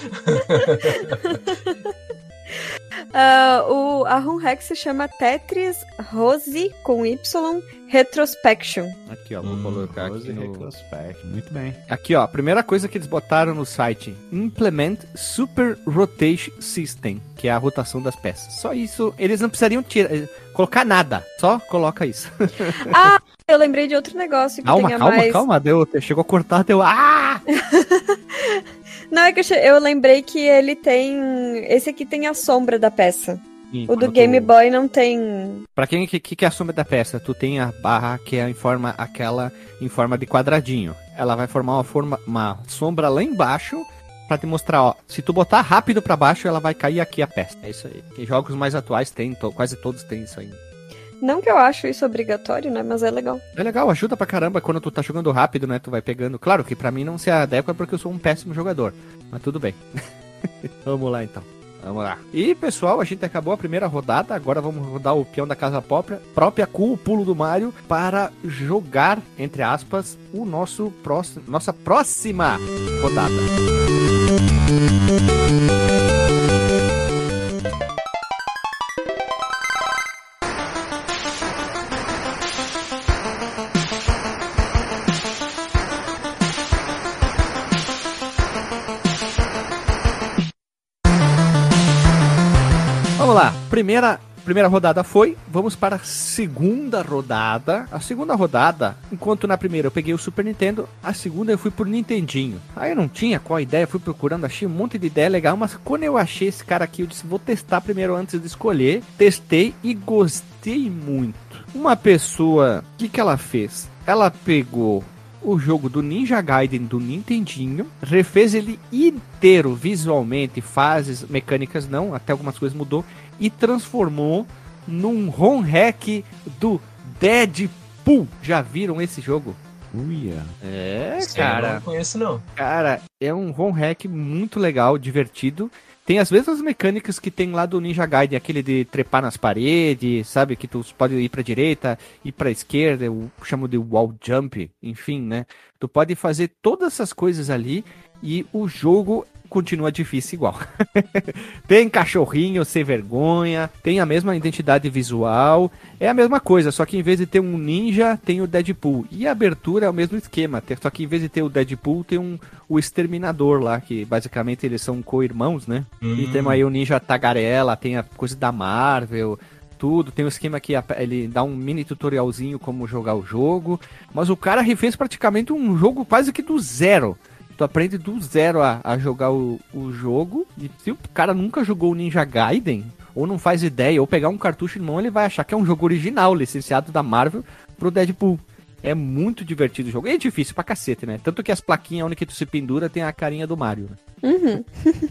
Ah, o, a Run Hack se chama Tetris Rose com Y Retrospection. Aqui, ó, vou Hum, colocar Rose aqui no... Retrospect, Muito bem. Aqui, ó, a primeira coisa que eles botaram no site, Implement Super Rotation System, que é a rotação das peças. Só isso, eles não precisariam tirar, eh, colocar nada, só coloca isso. (laughs) Ah, eu lembrei de outro negócio que calma, tenha calma, mais. calma, deu, chegou a cortar, deu, ah! (laughs) Não, é que eu, eu lembrei que ele tem. Esse aqui tem a sombra da peça. Sim, O do Game tu- Boy não tem. Pra quem que, que é a sombra da peça? Tu tem a barra que é em forma aquela em forma de quadradinho. Ela vai formar uma forma uma sombra lá embaixo pra te mostrar, ó. Se tu botar rápido pra baixo, ela vai cair aqui a peça. É isso aí. Que jogos mais atuais tem, to- quase todos têm isso aí. Não que eu acho isso obrigatório, né? Mas é legal. É legal, ajuda pra caramba quando tu tá jogando rápido, né? Tu vai pegando. Claro que pra mim não se adequa porque eu sou um péssimo jogador. Mas tudo bem. (laughs) vamos lá então. Vamos lá. E pessoal, a gente acabou a primeira rodada. Agora vamos rodar o peão da casa própria, própria com o pulo do Mario para jogar, entre aspas, o nosso próximo, nossa próxima rodada. Primeira, primeira rodada foi. Vamos para a segunda rodada. A segunda rodada, enquanto na primeira eu peguei o Super Nintendo, a segunda eu fui por Nintendinho. Aí eu não tinha qual ideia, fui procurando, achei um monte de ideia legal, mas quando eu achei esse cara aqui, eu disse, vou testar primeiro antes de escolher. Testei e gostei muito. Uma pessoa, o que, que ela fez? Ela pegou o jogo do Ninja Gaiden do Nintendinho, refez ele inteiro visualmente, fases, mecânicas não, até algumas coisas mudou, e transformou num ROM hack do Deadpool. Já viram esse jogo? Uia. É, aí eu cara. Não conheço, não. Cara, é um ROM hack muito legal, divertido. Tem as mesmas mecânicas que tem lá do Ninja Gaiden, aquele de trepar nas paredes, sabe? Que tu pode ir pra direita, ir pra esquerda, eu chamo de wall jump, enfim, né? Tu pode fazer todas essas coisas ali e o jogo continua difícil igual. (laughs) tem cachorrinho sem vergonha, tem a mesma identidade visual, é a mesma coisa, só que em vez de ter um ninja, tem o Deadpool. E a abertura é o mesmo esquema, só que em vez de ter o Deadpool, tem um, o Exterminador lá, que basicamente eles são co-irmãos, né? E Hum. tem aí o Ninja Tagarela, tem a coisa da Marvel, tudo. Tem um esquema que ele dá um mini tutorialzinho como jogar o jogo. Mas o cara refez praticamente um jogo quase que do zero. Tu aprende do zero a, a jogar o, o jogo. E se o cara nunca jogou o Ninja Gaiden, ou não faz ideia, ou pegar um cartucho de mão, ele vai achar que é um jogo original, licenciado da Marvel, pro Deadpool. É muito divertido o jogo. E é difícil pra cacete, né? Tanto que as plaquinhas onde que tu se pendura tem a carinha do Mario. Né? Uhum.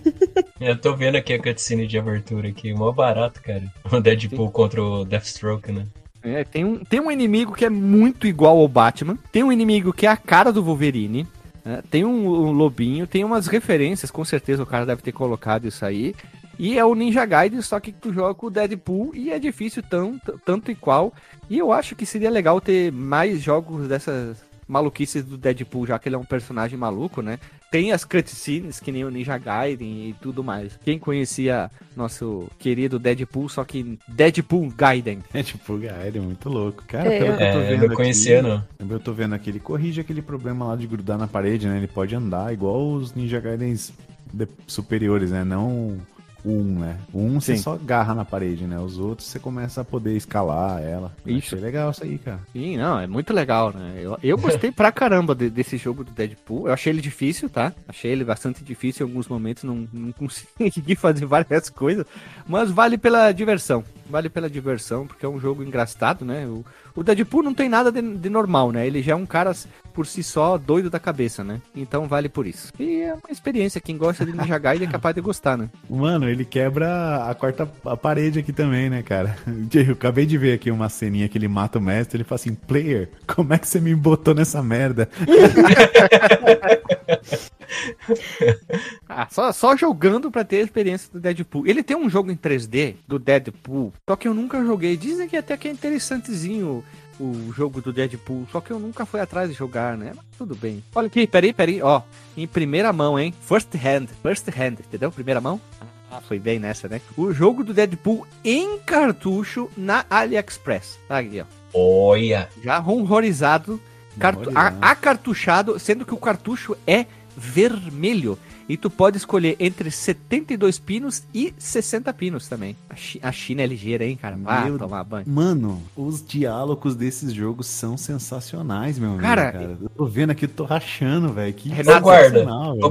(laughs) Eu tô vendo aqui a cutscene de abertura aqui, mó barato, cara. O Deadpool contra o Deathstroke, né? É, tem, um, tem um inimigo que é muito igual ao Batman. Tem um inimigo que é a cara do Wolverine. Né? Tem um, um lobinho. Tem umas referências, com certeza o cara deve ter colocado isso aí. E é o Ninja Gaiden, só que tu joga com o Deadpool e é difícil tão, t- tanto e qual. E eu acho que seria legal ter mais jogos dessas maluquices do Deadpool, já que ele é um personagem maluco, né? Tem as cutscenes, que nem o Ninja Gaiden e tudo mais. Quem conhecia nosso querido Deadpool, só que Deadpool Gaiden. (laughs) É tipo, Gaiden, muito louco. Cara, É, pelo que eu tô É, eu vendo não conhecia, aqui, não. Eu tô vendo aqui, ele corrige aquele problema lá de grudar na parede, né? Ele pode andar igual os Ninja Gaidens de- superiores, né? Não 1, né? O 1 você Sim. só agarra na parede, né? Os outros você começa a poder escalar ela. Isso. Achei legal isso aí, cara. Sim, não, é muito legal, né? Eu, eu gostei pra caramba de- desse jogo do Deadpool. Eu achei ele difícil, tá? Achei ele bastante difícil em alguns momentos, não, não consegui (laughs) fazer várias coisas, mas vale pela diversão. Vale pela diversão, porque é um jogo engraçado, né? O, o Deadpool não tem nada de, de normal, né? Ele já é um cara por si só doido da cabeça, né? Então vale por isso. E é uma experiência, quem gosta de Ninja Gaiden é capaz de gostar, né? Mano, ele quebra a quarta a parede aqui também, né, cara? (laughs) Eu acabei de ver aqui uma ceninha que ele mata o mestre, ele fala assim, player, como é que você me botou nessa merda? (laughs) (laughs) Ah, só, só jogando pra ter a experiência do Deadpool. Ele tem um jogo em 3D do Deadpool, só que eu nunca joguei. Dizem que até que é interessantezinho o, jogo do Deadpool, só que eu nunca fui atrás de jogar, né? Mas tudo bem. Olha aqui, peraí, peraí, ó. Em primeira mão, hein? First hand, first hand, entendeu? Primeira mão. Ah, foi bem nessa, né? O jogo do Deadpool em cartucho na AliExpress. Tá aqui, ó. Olha! Já horrorizado, cartu acartuchado, sendo que o cartucho é vermelho. E tu pode escolher entre 72 pinos e 60 pinos também. A, Chi- a China é ligeira, hein, cara? Vá Meu tomar banho. Mano, os diálogos desses jogos são sensacionais, meu amigo. Cara, Eu tô vendo aqui, eu tô rachando, velho. Que Renato, guarda, Ô,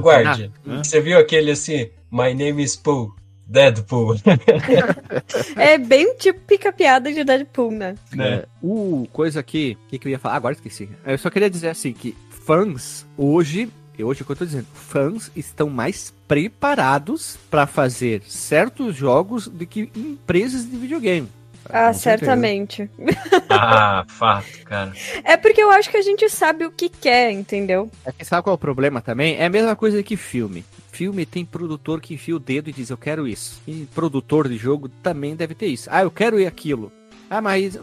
Hã? você viu aquele assim, My name is Pooh, Deadpool, (laughs) É bem tipo pica-piada de Deadpool, né? né? O coisa aqui, o que, que eu ia falar? Ah, agora esqueci. Eu só queria dizer assim que fãs hoje E hoje é o que eu tô dizendo, fãs estão mais preparados para fazer certos jogos do que empresas de videogame. Ah, Com certeza. certamente. Ah, (laughs) fato, cara. É porque eu acho que a gente sabe o que quer, entendeu? É que sabe qual é o problema também? É a mesma coisa que filme. Filme tem produtor que enfia o dedo e diz eu quero isso. E produtor de jogo também deve ter isso. Ah, eu quero ir aquilo. Ah, mas.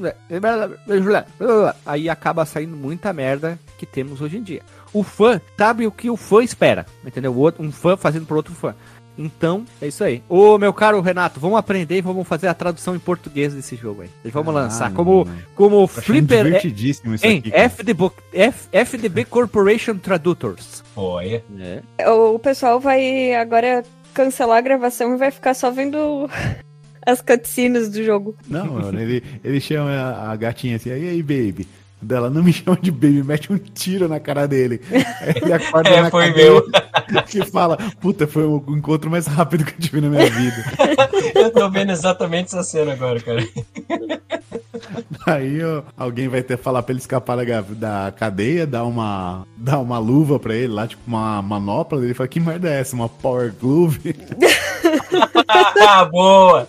Aí acaba saindo muita merda que temos hoje em dia. O fã sabe o que o fã espera. Entendeu? O outro- Um fã fazendo por outro fã. Então, é isso aí. Ô, meu caro Renato, vamos aprender e vamos fazer a tradução em português desse jogo aí. E vamos lançar Ah, como, não. como Tô achando Flipper. é- divertidíssimo isso Hein, aqui. FDB, F, FDB Corporation Traductors. Olha. É. O pessoal vai agora cancelar a gravação e vai ficar só vendo (laughs) as cutscenes do jogo. Não, mano, ele, ele chama a, gatinha assim, aí aí, baby. Dela, não me (laughs) chama de baby, mete um tiro na cara dele. Aí ele acorda É, na foi cadeia meu. Que (laughs) fala, puta, foi o encontro mais rápido que eu tive na minha vida. (laughs) Eu tô vendo exatamente essa cena agora, cara. Aí ó, alguém vai ter que falar pra ele escapar da, da cadeia, dar uma, dar uma luva pra ele lá, tipo uma manopla. Ele fala, que merda é essa? Uma power glove? Boa!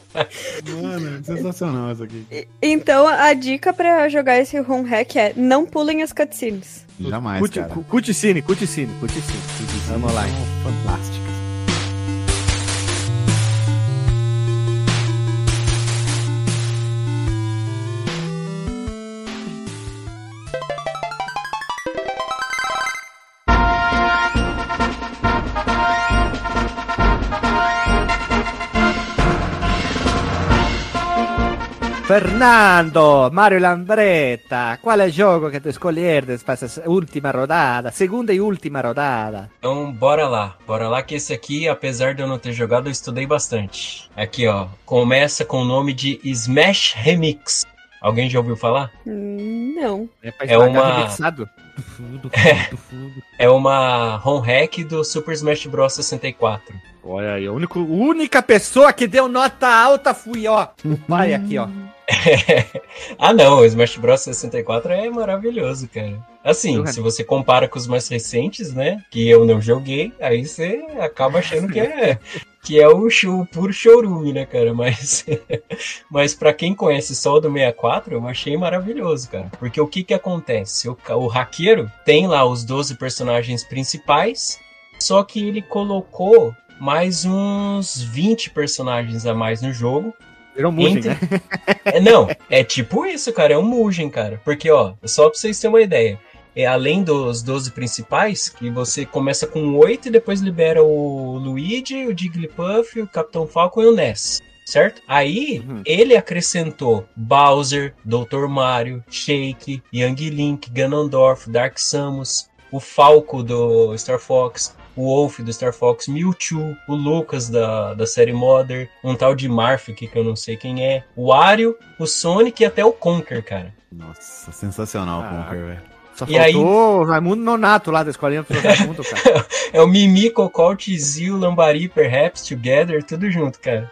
Mano, é sensacional isso aqui. Então a dica pra jogar esse home hack é não pulem as cutscenes. Jamais, Cut- cara. cu- Cuticine, cuticine, cuticine. Vamos lá. então. Fernando, Mario Lambretta, qual é o jogo que tu escolheres para essa última rodada? Segunda e última rodada. Então, bora lá. Bora lá que esse aqui, apesar de eu não ter jogado, eu estudei bastante. Aqui, ó. Começa com o nome de Smash Remix. Alguém já ouviu falar? Hum, Não. É, pra É estragar uma- remixado. Do fundo, do (laughs) fundo, do fundo. É uma home hack do Super Smash Bros 64. Olha aí, a única pessoa que deu nota alta fui, ó. Vai aqui, ó. (laughs) ah, não, o Smash Bros 64 é maravilhoso, cara. Assim, se você compara com os mais recentes, né, que eu não joguei, aí você acaba achando que é (laughs) que é o, show, puro showroom, né, cara? Mas (laughs) mas para quem conhece só o do 64, eu achei maravilhoso, cara. Porque o que que acontece? O, o haqueiro tem lá os 12 personagens principais, só que ele colocou mais uns 20 personagens a mais no jogo. Virou Mugen, Entre- né? É, não, é tipo isso, cara. É um Mugen, cara. Porque, ó, só pra vocês terem uma ideia. É, além dos 12 principais, que você começa com 8 e depois libera o Luigi, o Jigglypuff, o Capitão Falcon e o Ness. Certo? Aí Uhum. ele acrescentou Bowser, Dr. Mario, Shake, Young Link, Ganondorf, Dark Samus, o Falco do Star Fox, o Wolf do Star Fox, Mewtwo, o Lucas da, da série Modern, um tal de Marfic que eu não sei quem é, o Wario, o Sonic e até o Conker, cara. Nossa, sensacional, Ah. Conker, velho. Só E aí- faltou o Raimundo Nonato lá da escolinha do Raimundo, cara. (laughs) É o Mimi, Cocol, Tizil, Lambari, Perhaps, Together, tudo junto, cara.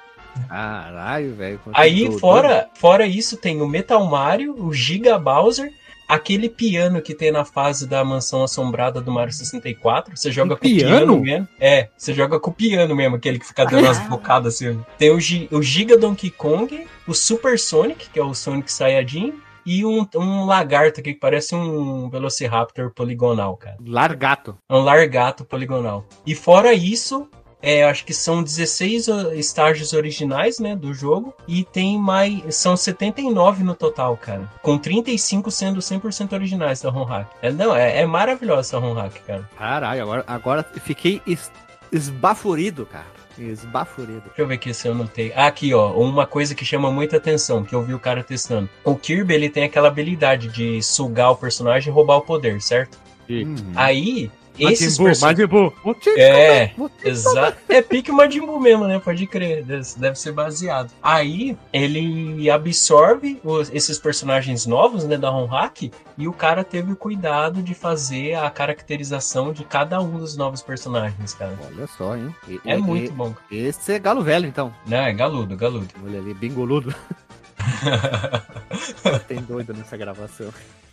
Caralho, velho. Aí, fora, fora isso, tem o Metal Mario, o Giga Bowser, aquele piano que tem na fase da mansão assombrada do Mario 64. Você joga Um com o piano piano? mesmo. É, você joga com o piano mesmo, aquele que fica dando umas bocadas assim. Tem o, Gi- o Giga Donkey Kong, o Super Sonic, que é o Sonic Saiyajin, e um, um lagarto aqui que parece um Velociraptor poligonal, cara. Largato. É um largato poligonal. E fora isso, é, acho que são 16 o- estágios originais, né, do jogo. E tem mais. São 79 no total, cara. Com 35 sendo 100% originais da Hack. É, não, é, é maravilhosa essa Hack, cara. Caralho, agora, agora fiquei es- esbaforido, cara. Esbaforido. Deixa eu ver aqui se eu anotei. Ah, aqui, ó. Uma coisa que chama muita atenção, que eu vi o cara testando. O Kirby, ele tem aquela habilidade de sugar o personagem e roubar o poder, certo? Uhum. Aí, esses Majin Buu, personagens. Majin Buu. É, exato. É pique Majin Buu mesmo, né? Pode crer. Deve ser baseado. Aí, ele absorve os- esses personagens novos, né, da ROM Hack, e o cara teve o cuidado de fazer a caracterização de cada um dos novos personagens, cara. Olha só, hein? E- É e- muito e- bom. Esse é galo velho, então. Não, é galudo, galudo. Olha ali, bingoludo. (laughs) Tem doido nessa gravação.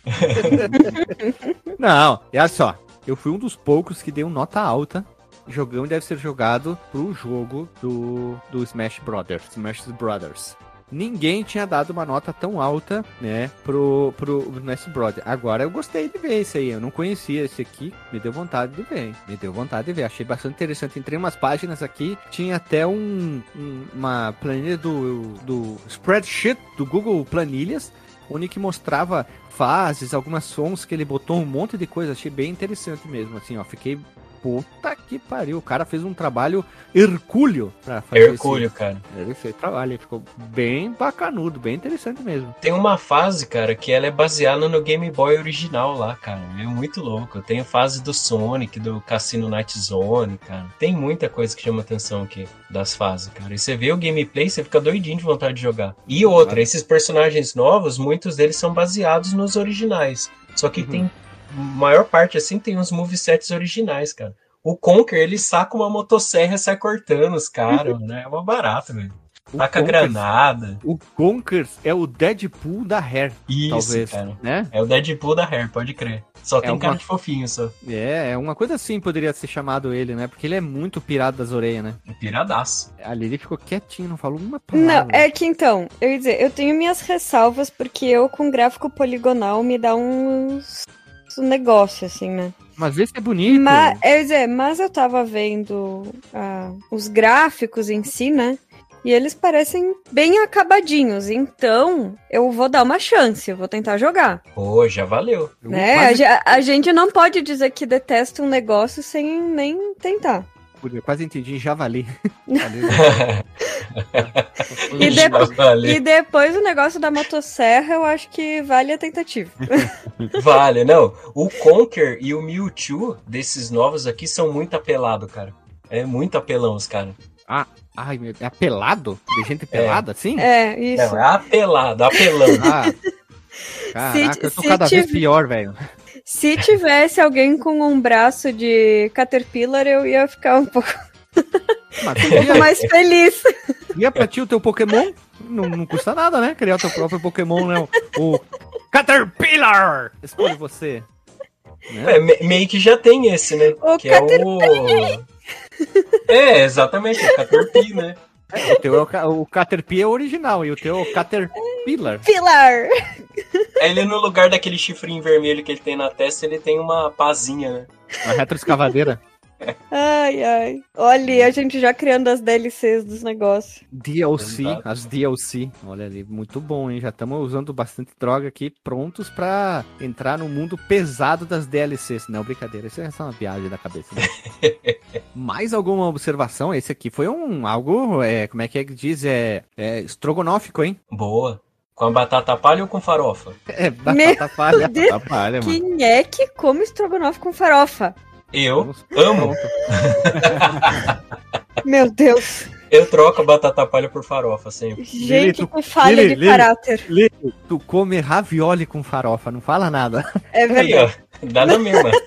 (laughs) Não, e olha só. Eu fui um dos poucos que deu nota alta. Jogão deve ser jogado pro jogo do, do Smash Brothers. Smash Brothers. Ninguém tinha dado uma nota tão alta, né, pro, pro Smash Brothers. Agora eu gostei de ver esse aí. Eu não conhecia esse aqui. Me deu vontade de ver. Me deu vontade de ver. Achei bastante interessante. Entrei umas páginas aqui. Tinha até um, um- uma planilha do, do spreadsheet do Google Planilhas onde que mostrava fases, algumas sons que ele botou um monte de coisa. Achei bem interessante mesmo, assim, ó. Fiquei puta que pariu. O cara fez um trabalho hercúleo pra fazer Hercúleo, cara. esse... Ele fez trabalho, ele ficou bem bacanudo, bem interessante mesmo. Tem uma fase, cara, que ela é baseada no Game Boy original lá, cara. É muito louco. Tem a fase do Sonic, do Cassino Night Zone, cara. Tem muita coisa que chama atenção aqui das fases, cara. E você vê o gameplay, você fica doidinho de vontade de jogar. E outra, esses personagens novos, muitos deles são baseados nos originais. Só que Uhum. tem, maior parte assim, tem uns movesets originais, cara. O Conker, ele saca uma motosserra e sai cortando os caras, (laughs) né? É uma barata, velho. Taca Conkers- granada. O Conkers é o Deadpool da Hair, Isso, talvez, cara. né? É o Deadpool da Hair, pode crer. Só tem uma- cara de fofinho, só. É, é uma coisa assim poderia ser chamado ele, né? Porque ele é muito pirado das orelhas, né? É piradaço. Ali ele ficou quietinho, não falou uma palavra. Não, é que então, eu ia dizer, eu tenho minhas ressalvas porque eu com gráfico poligonal me dá uns um negócio assim, né? Mas esse é bonito. Mas, eu ia dizer, mas eu tava vendo ah, os gráficos em si, né? E eles parecem bem acabadinhos. Então, eu vou dar uma chance, eu vou tentar jogar. Pô, já valeu. Eu Né? A, quase, ge- a gente não pode dizer que detesta um negócio sem nem tentar. eu quase entendi Já depois- valeu. (laughs) (laughs) E depois o negócio da motosserra, eu acho que vale a tentativa. (laughs) Vale, não. O Conker e o Mewtwo desses novos aqui são muito apelado, cara. É muito apelão os caras. Ai, meu, é apelado? De gente pelada, assim? É, isso. Não, é apelado, apelão. (laughs) Ah, caraca, eu tô se cada vez pior, velho. Se tivesse alguém com um braço de Caterpillar, eu ia ficar um pouco Mas (laughs) tu ia, mais feliz. ia pra ti o teu Pokémon, não, não custa nada, né? Criar o teu próprio Pokémon, né? O Caterpillar! Escolhe você. Né? É, me- meio que já tem esse, né? O que é o. É, exatamente, o Caterpie, né? O teu é o, ca- o Caterpie é o original e o teu é o Caterpillar. Pilar! Ele no lugar daquele chifrinho vermelho que ele tem na testa, ele tem uma pazinha, né? A retroescavadeira. Ai, ai. Olha, a gente já criando as DLCs dos negócios. DLC, Exato. as DLC. Olha ali, muito bom, hein? Já estamos usando bastante droga aqui, prontos pra entrar no mundo pesado das DLCs. Não, brincadeira, isso é só uma viagem da cabeça. né? (laughs) Mais alguma observação? Esse aqui foi um algo, é, como é que é que diz? É, é estrogonófico, hein? Boa. Com a batata palha ou com farofa? É, Meu batata palha. Deus, Atrapalha, mano. quem é que come estrogonofe com farofa? Eu amo. (laughs) Meu Deus. Eu troco batata palha por farofa sempre. Gente, tu- que falha Lili, de Lili. caráter. Lili, tu come ravioli com farofa, não fala nada. (laughs) É Aí, verdade. ó. Dá na mesma. (laughs)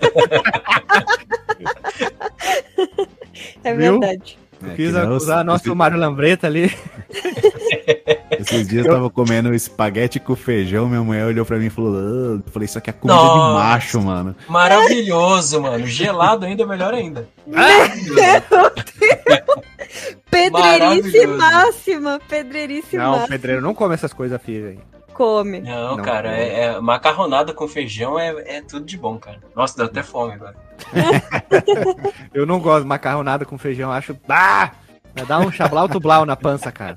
É Viu? verdade. É, Quis acusar nosso Mário Lambreta ali. Esses dias eu tava comendo espaguete com feijão, minha mulher olhou pra mim e falou: "Ah", eu falei, isso aqui é comida Nossa. de macho, mano. Maravilhoso, mano. Gelado ainda, melhor ainda. Pedreirice Maravilhoso. máxima. Pedreirice Não, máxima. pedreiro não come essas coisas, filho. Come. Não, Não, cara, não. é, é- macarronada com feijão é, é tudo de bom, cara. Nossa, dá até fome agora. (laughs) Eu não gosto de macarronada com feijão, acho. Ah! Vai dar um chablau-tublau na pança, cara.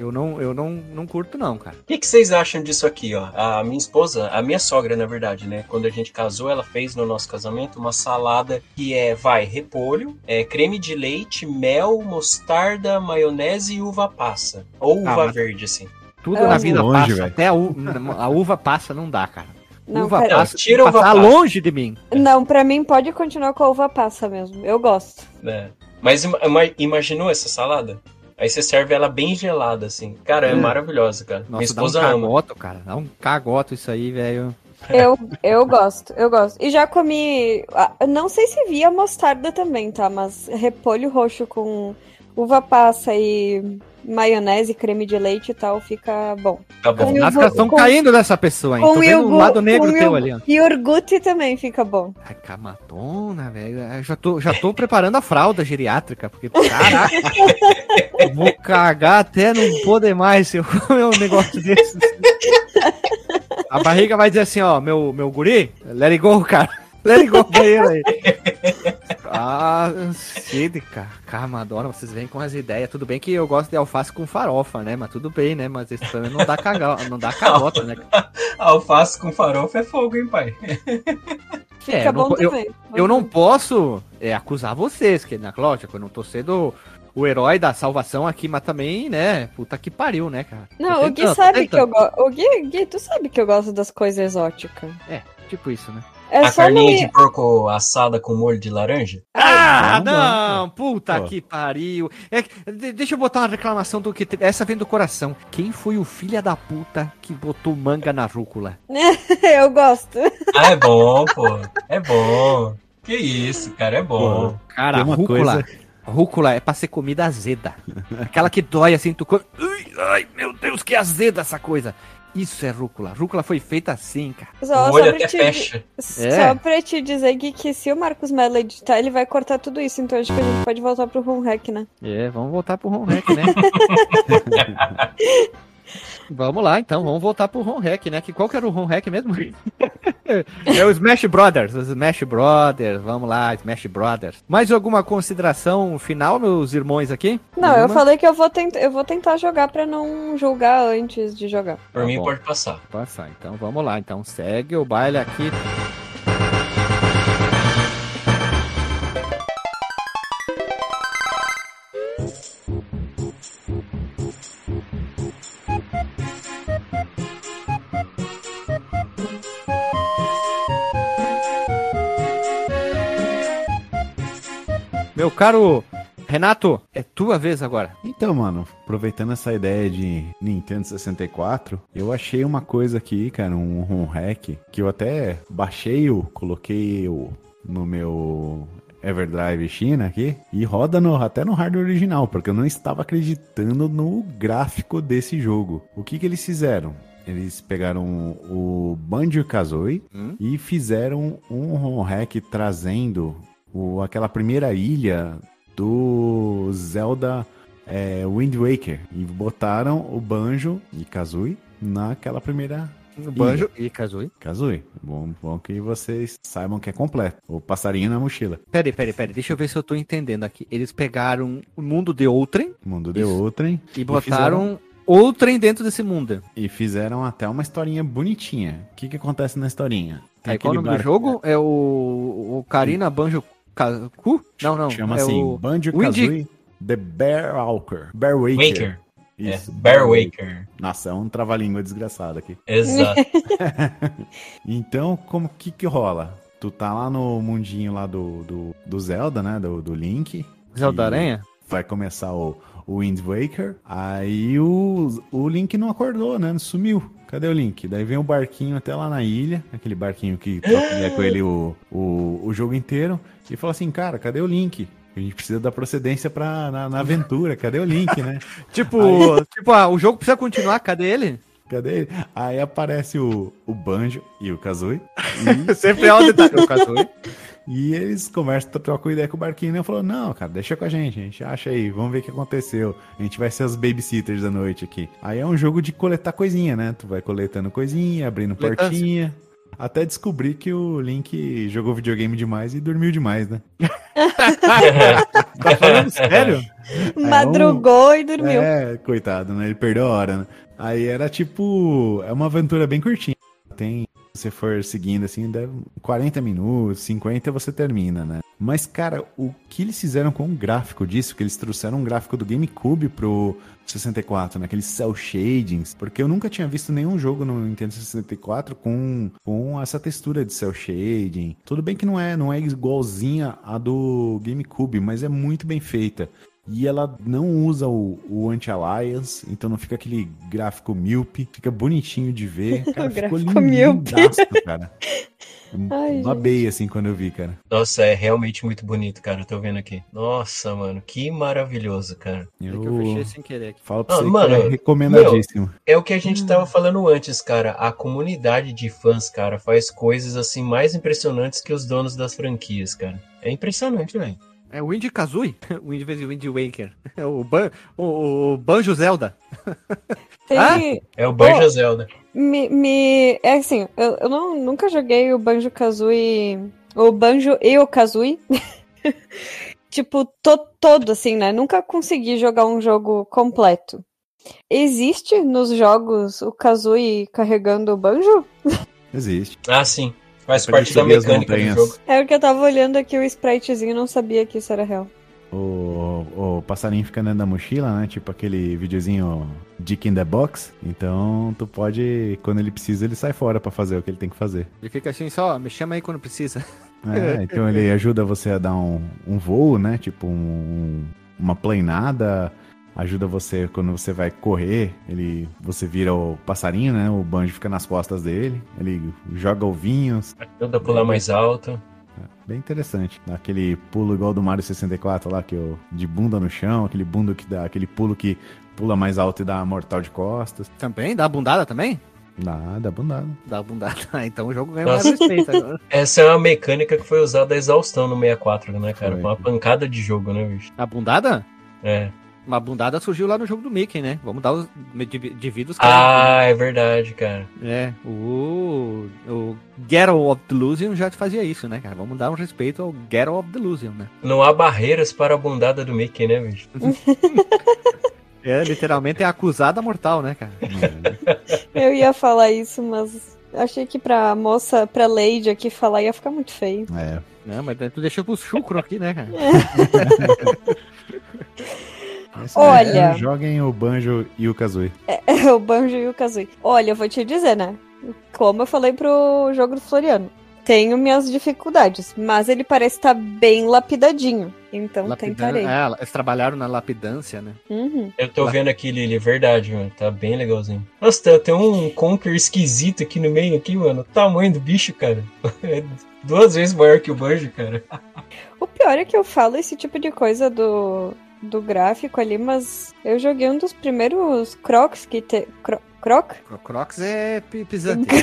Eu não, eu não, não curto, não, cara. O que, que vocês acham disso aqui, ó? A minha esposa, a minha sogra, na verdade, né? Quando a gente casou, ela fez no nosso casamento uma salada que é, vai, repolho, é, creme de leite, mel, mostarda, maionese e uva passa. Ou Ah, uva verde, assim. Tudo É na vida longe, passa. velho. Até a, u- a uva passa, não dá, cara. Não, uva pera- passa, Tira uva passar passa. longe de mim. Não, pra mim pode continuar com a uva passa mesmo. Eu gosto. né? Mas ima- ima- imaginou essa salada? Aí você serve ela bem gelada, assim. Cara, é Hum. maravilhosa, cara. Minha Nossa, dá um esposa ama. cagoto, cara. Dá um cagoto isso aí, velho. Eu, eu gosto, eu gosto. E já comi. ah, Não sei se via mostarda também, tá? Mas repolho roxo com uva passa e maionese, creme de leite e tal, fica bom. Tá bom. Com As máscaras estão caindo dessa pessoa, hein? Tô vendo o lado negro teu ali, ó. Iogurte também fica bom. Ai, camatona, velho. Eu Já tô, já tô preparando a fralda geriátrica, porque, caraca, (laughs) vou cagar até não poder mais se eu comer um negócio desse. A barriga vai dizer assim, ó, meu, meu guri, let it go, cara. Let it go, banheiro aí. Ah, sede, cara. Vocês vêm com as ideias. Tudo bem que eu gosto de alface com farofa, né? Mas tudo bem, né? Mas isso também não dá, caga... não dá cagota, né? (laughs) Alface com farofa é fogo, hein, pai? (laughs) Fica É, eu não bom eu- também. Eu não posso é, acusar vocês, que na lógico, eu não tô sendo o herói da salvação aqui, mas também, né? Puta que pariu, né, cara? Não, o Gui tentando, sabe que eu tentando. gosto. O Gui, Gui, tu sabe que eu gosto das coisas exóticas. É, tipo isso, né? É a só carninha não de porco assada com molho de laranja? Ah, vamos não! lá, Puta Pô. que pariu! É, deixa eu botar uma reclamação do que. Essa vem do coração. Quem foi o filho da puta que botou manga na rúcula? (laughs) eu gosto. Ah, é bom, pô. É bom. Que isso, cara, é bom. Cara, Tem uma rúcula. coisa- Rúcula é pra ser comida azeda. Aquela que dói assim, tu come. Ui, ai, meu Deus, que azeda essa coisa. Isso é rúcula. Rúcula foi feita assim, cara. Só, o só, olho pra até te, fecha. só É. pra te dizer, Gui, que se o Marcos Mello editar, ele vai cortar tudo isso. Então acho que a gente pode voltar pro home hack, né? É, vamos voltar pro Ron Hack, né? (laughs) vamos lá, então, vamos voltar pro Ron Hack, né? Que qual que era o Ron Hack mesmo? (laughs) (laughs) é o Smash Brothers, o Smash Brothers, vamos lá, Smash Brothers. Mais alguma consideração final, meus irmãos aqui? Não, eu falei que eu vou, tent... eu vou tentar jogar pra não julgar antes de jogar. Por Tá mim bom. pode passar. Passar, então vamos lá, então segue o baile aqui. Meu caro Renato, é tua vez agora. Então, mano, aproveitando essa ideia de Nintendo 64, eu achei uma coisa aqui, cara, um ROM hack, que eu até baixei, o, coloquei o, no meu Everdrive China aqui, e roda no, até no hardware original, porque eu não estava acreditando no gráfico desse jogo. O que que eles fizeram? Eles pegaram o Banjo-Kazooie Hum? e fizeram um ROM hack trazendo o, aquela primeira ilha do Zelda é, Wind Waker e botaram o Banjo e Kazooie naquela primeira O Banjo e Kazooie. Kazooie. Bom, bom que vocês saibam que é completo. O passarinho na mochila. Peraí, peraí, peraí. Deixa eu ver se eu tô entendendo aqui. Eles pegaram o mundo de outrem Mundo de Isso. outrem e botaram outrem dentro desse mundo. e fizeram até uma historinha bonitinha. O que que acontece na historinha? Aí qual o nome do jogo? É o, o Karina Banjo Kaku? Não, não. Chama é assim, o... Banjo Kazooie The Bear Walker. Bear Waker. Waker. Isso. É, Bear Waker. Nossa, é um trava-língua desgraçado aqui. Exato. (laughs) Então, como que que rola? Tu tá lá no mundinho lá do, do, do Zelda, né? Do, do Link. Zelda Aranha? Vai começar o, o Wind Waker. Aí o, o Link não acordou, né? Sumiu. Cadê o Link? Daí vem o barquinho até lá na ilha. Aquele barquinho que troca (gasps) com ele o, o, o jogo inteiro. E fala assim, cara, cadê o Link? A gente precisa da procedência pra, na, na aventura. Cadê o Link, né? (laughs) Tipo, tipo ah, o jogo precisa continuar, cadê ele? Cadê ele? Aí aparece o, o Banjo e o Kazooie. (laughs) Sempre é o detalhe. O Kazooie. (laughs) E eles conversam, trocam ideia com o Barquinho, né? Falou, não, cara, deixa com a gente, a gente acha aí, vamos ver o que aconteceu. A gente vai ser os babysitters da noite aqui. Aí é um jogo de coletar coisinha, né? Tu vai coletando coisinha, abrindo portinha. Até descobrir que o Link jogou videogame demais e dormiu demais, né? (laughs) Tá falando sério? (laughs) Madrugou e dormiu. É, coitado, né? Ele perdeu a hora, né? Aí era tipo. É uma aventura bem curtinha. Tem. Se você for seguindo assim, deve 40 minutos, 50 você termina, né? Mas, cara, o que eles fizeram com o gráfico disso? Que eles trouxeram um gráfico do GameCube pro 64, naqueles cel shadings. Porque eu nunca tinha visto nenhum jogo no Nintendo 64 com, com essa textura de cel shading. Tudo bem que não é, não é igualzinha a do GameCube, mas é muito bem feita. E ela não usa o, o anti-alliance, então não fica aquele gráfico míope, fica bonitinho de ver. (laughs) Cara, ficou lindaço, cara. (laughs) Ai, Babei assim quando eu vi, cara. Nossa, é realmente muito bonito, cara. Eu tô vendo aqui. Nossa, mano, que maravilhoso, cara. É que Eu, eu fechei sem querer aqui. falo pra Ah, você mano, que é recomendadíssimo. É o que a gente tava falando antes, cara. A comunidade de fãs, cara, faz coisas assim mais impressionantes que os donos das franquias, cara. É impressionante, velho. É o Wind Kazooie? (laughs) O Wind vezes Wind Waker. É o, Ban o, o Banjo Zelda. Tem, Ah? É o Banjo Pô. Zelda. Me, me- É assim, eu, eu não, nunca joguei o Banjo Kazooie. O Banjo e o Kazooie. (laughs) tipo, to- todo, assim, né? Nunca consegui jogar um jogo completo. Existe nos jogos o Kazooie carregando o banjo? (laughs) Existe. Ah, sim. Faz Pra parte da mecânica do montanhas. jogo. É porque eu tava olhando aqui o spritezinho e não sabia que isso era real. O, o passarinho fica dentro da mochila, né? Tipo aquele videozinho Dick in the Box. Então tu pode, quando ele precisa, ele sai fora pra fazer o que ele tem que fazer. Ele fica assim só, me chama aí quando precisa. É, então ele ajuda você a dar um, um voo, né? Tipo um- uma planada. Ajuda você quando você vai correr, ele você vira o passarinho, né? O banjo fica nas costas dele. Ele joga ovinhos. Ajuda a pular mais alto. Bem interessante. Aquele pulo igual do Mario 64 lá, que eu, de bunda no chão, aquele bunda que dá, aquele pulo que pula mais alto e dá mortal de costas. Também? Dá a bundada também? Dá, dá bundada. Dá a bundada. (laughs) Ah, então o jogo ganha mais respeito agora. (laughs) Essa é uma mecânica que foi usada a exaustão no 64, né, cara? Foi. Foi uma pancada de jogo, né, bicho? A bundada? É. Uma bundada surgiu lá no jogo do Mickey, né? Vamos dar os div- divide os Ah, é verdade, cara. É, o, o Ghetto of Delusion já fazia isso, né, cara? Vamos dar um respeito ao Ghetto of Delusion, né? Não há barreiras para a bundada do Mickey, né, bicho? (laughs) É, literalmente é acusada mortal, né, cara? Eu ia falar isso, mas achei que pra moça, pra Lady aqui falar ia ficar muito feio. É. Não, mas tu deixou pro chucro aqui, né, cara? (laughs) Mas, Olha. é, joguem o banjo e o kazooie. (laughs) o Banjo e o Kazooie. Olha, eu vou te dizer, né? Como eu falei pro jogo do Floriano. Tenho minhas dificuldades, mas ele parece estar bem lapidadinho. Então Lapidan- tentarei. É, eles trabalharam na lapidância, né? Uhum. Eu tô vendo aqui, Lili, verdade, mano. Tá bem legalzinho. Nossa, tem, tem um Conker esquisito aqui no meio, aqui, mano. O tamanho do bicho, cara. (laughs) É duas vezes maior que o Banjo, cara. O pior é que eu falo esse tipo de coisa do, do gráfico ali, mas eu joguei um dos primeiros Crocs que te. Cro, croc? Cro- Crocs é pi- pisante. (laughs)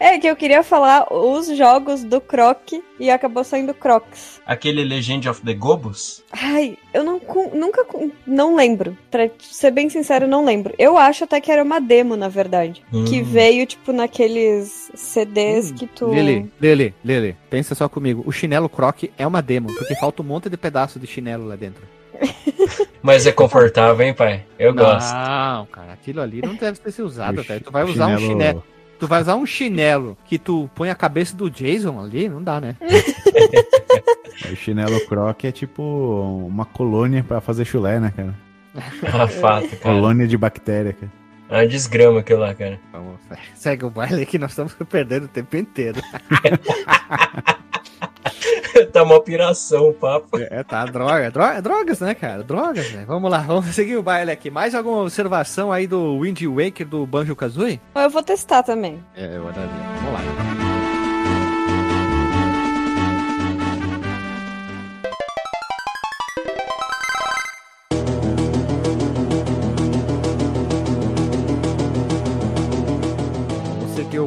É, que eu queria falar os jogos do Croc e acabou saindo Crocs. Aquele Legend of the Gobos? Ai, eu não, nunca. Não lembro. Pra ser bem sincero, não lembro. Eu acho até que era uma demo, na verdade. Que Hum. veio, tipo, naqueles CDs Hum, que tu. Lili, Lili, Lili, pensa só comigo. O chinelo Croc é uma demo, porque falta um monte de pedaço de chinelo lá dentro. (laughs) Mas é confortável, hein, pai? Eu gosto. Não, cara, aquilo ali não deve ter sido usado, chi- Tu vai usar um chinelo. Tu vai usar um chinelo que tu põe a cabeça do Jason ali? Não dá, né? (laughs) O chinelo croc é tipo uma colônia pra fazer chulé, né, cara? (laughs) Ah, fato, cara. Colônia de bactéria, cara. É uma desgrama aquilo lá, cara. Vamos, segue o baile que nós estamos perdendo o tempo inteiro. (laughs) tá uma piração o papo. É, tá, droga, droga, drogas, né, cara? Drogas, né? Vamos lá, vamos seguir o baile aqui. Mais alguma observação aí do Wind Waker do Banjo Kazooie? Eu vou testar também. É, eu adoraria. Vamos lá.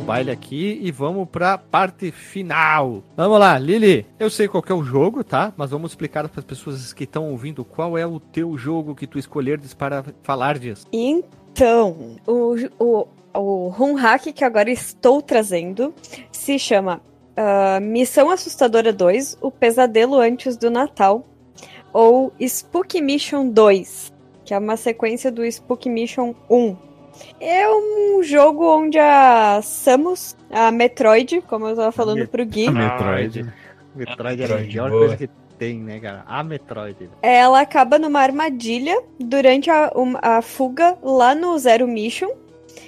Baile aqui e vamos pra parte final. Vamos lá, Lili. Eu sei qual é o jogo, tá? Mas vamos explicar para as pessoas que estão ouvindo qual é o teu jogo que tu escolherdes para falar disso. Então, o, o, o Run Hack que agora estou trazendo se chama ah, Missão Assustadora 2 O Pesadelo Antes do Natal ou Spook Mission 2, que é uma sequência do Spook Mission 1. É um jogo onde a Samus, a Metroid, como eu tava falando Met- pro Gui, A Metroid. Metroid é a Metroid, melhor boa. coisa que tem, né, cara? A Metroid. ela acaba numa armadilha durante a, a fuga lá no Zero Mission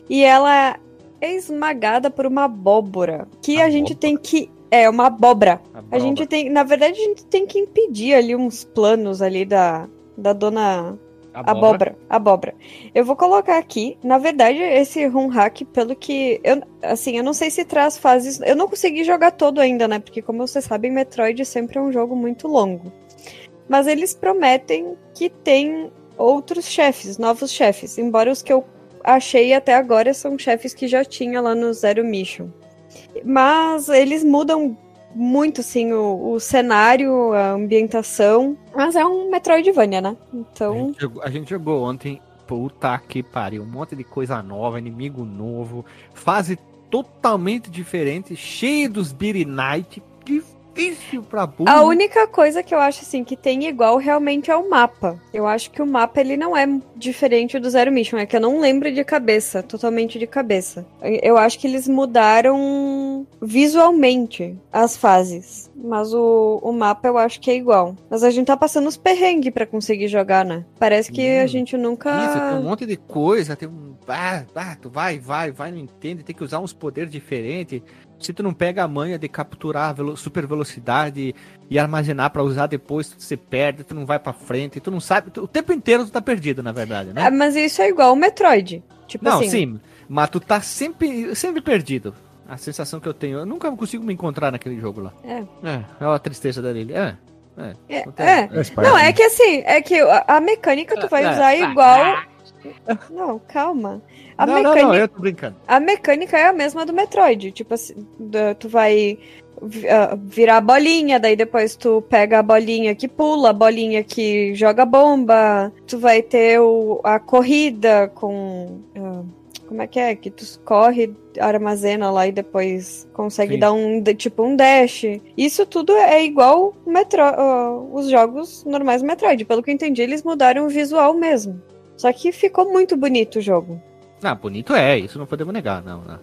e ela é esmagada por uma abóbora que a gente Abóbora? tem que é uma abóbora. A Abóbora. gente tem, na verdade, a gente tem que impedir ali uns planos ali da da dona Abóbora. Abóbora. Eu vou colocar aqui. Na verdade, esse ROM hack, pelo que. Eu, assim, eu não sei se traz fases. Eu não consegui jogar todo ainda, né? Porque, como vocês sabem, Metroid sempre é um jogo muito longo. Mas eles prometem que tem outros chefes, novos chefes. Embora os que eu achei até agora são chefes que já tinha lá no Zero Mission. Mas eles mudam muito, sim, o, o, cenário, a ambientação. Mas é um Metroidvania, né? Então. A gente jogou, a gente jogou ontem. Puta que pariu. Um monte de coisa nova, inimigo novo, fase totalmente diferente, cheio dos Beat Night. Que difícil pra burro. A única coisa que eu acho assim que tem igual realmente é o mapa. Eu acho que o mapa ele não é diferente do Zero Mission, é que eu não lembro de cabeça, totalmente de cabeça. Eu acho que eles mudaram visualmente as fases, mas o, o mapa eu acho que é igual. Mas a gente tá passando os perrengues para conseguir jogar, né? Parece que hum. a gente nunca Isso, tem um monte de coisa, tem um ah, ah, tu vai, vai, vai, não entende, tem que usar uns poderes diferentes se tu não pega a manha de capturar velo super velocidade e armazenar para usar depois, tu se perde, tu não vai para frente, tu não sabe, tu, o tempo inteiro tu tá perdido, na verdade, né? É, mas isso é igual o Metroid. Tipo não, assim. sim, mas tu tá sempre, sempre perdido. A sensação que eu tenho, eu nunca consigo me encontrar naquele jogo lá. É. É, é a tristeza dele. É. É, é, é. não, é que assim, é que a, mecânica tu vai ah, usar ah, igual. Ah. Não, calma. A não, mecânica, não, não, eu tô brincando. A mecânica é a mesma do Metroid. Tipo assim, tu vai uh, virar a bolinha, daí depois tu pega a bolinha que pula, a bolinha que joga bomba. Tu vai ter o, a corrida com. Uh, como é que é? Que tu corre, armazena lá e depois consegue Sim. dar um tipo um dash. Isso tudo é igual Metro, uh, os jogos normais do Metroid. Pelo que eu entendi, eles mudaram o visual mesmo. Só que ficou muito bonito o jogo. Ah, bonito é, isso não podemos negar, não, não.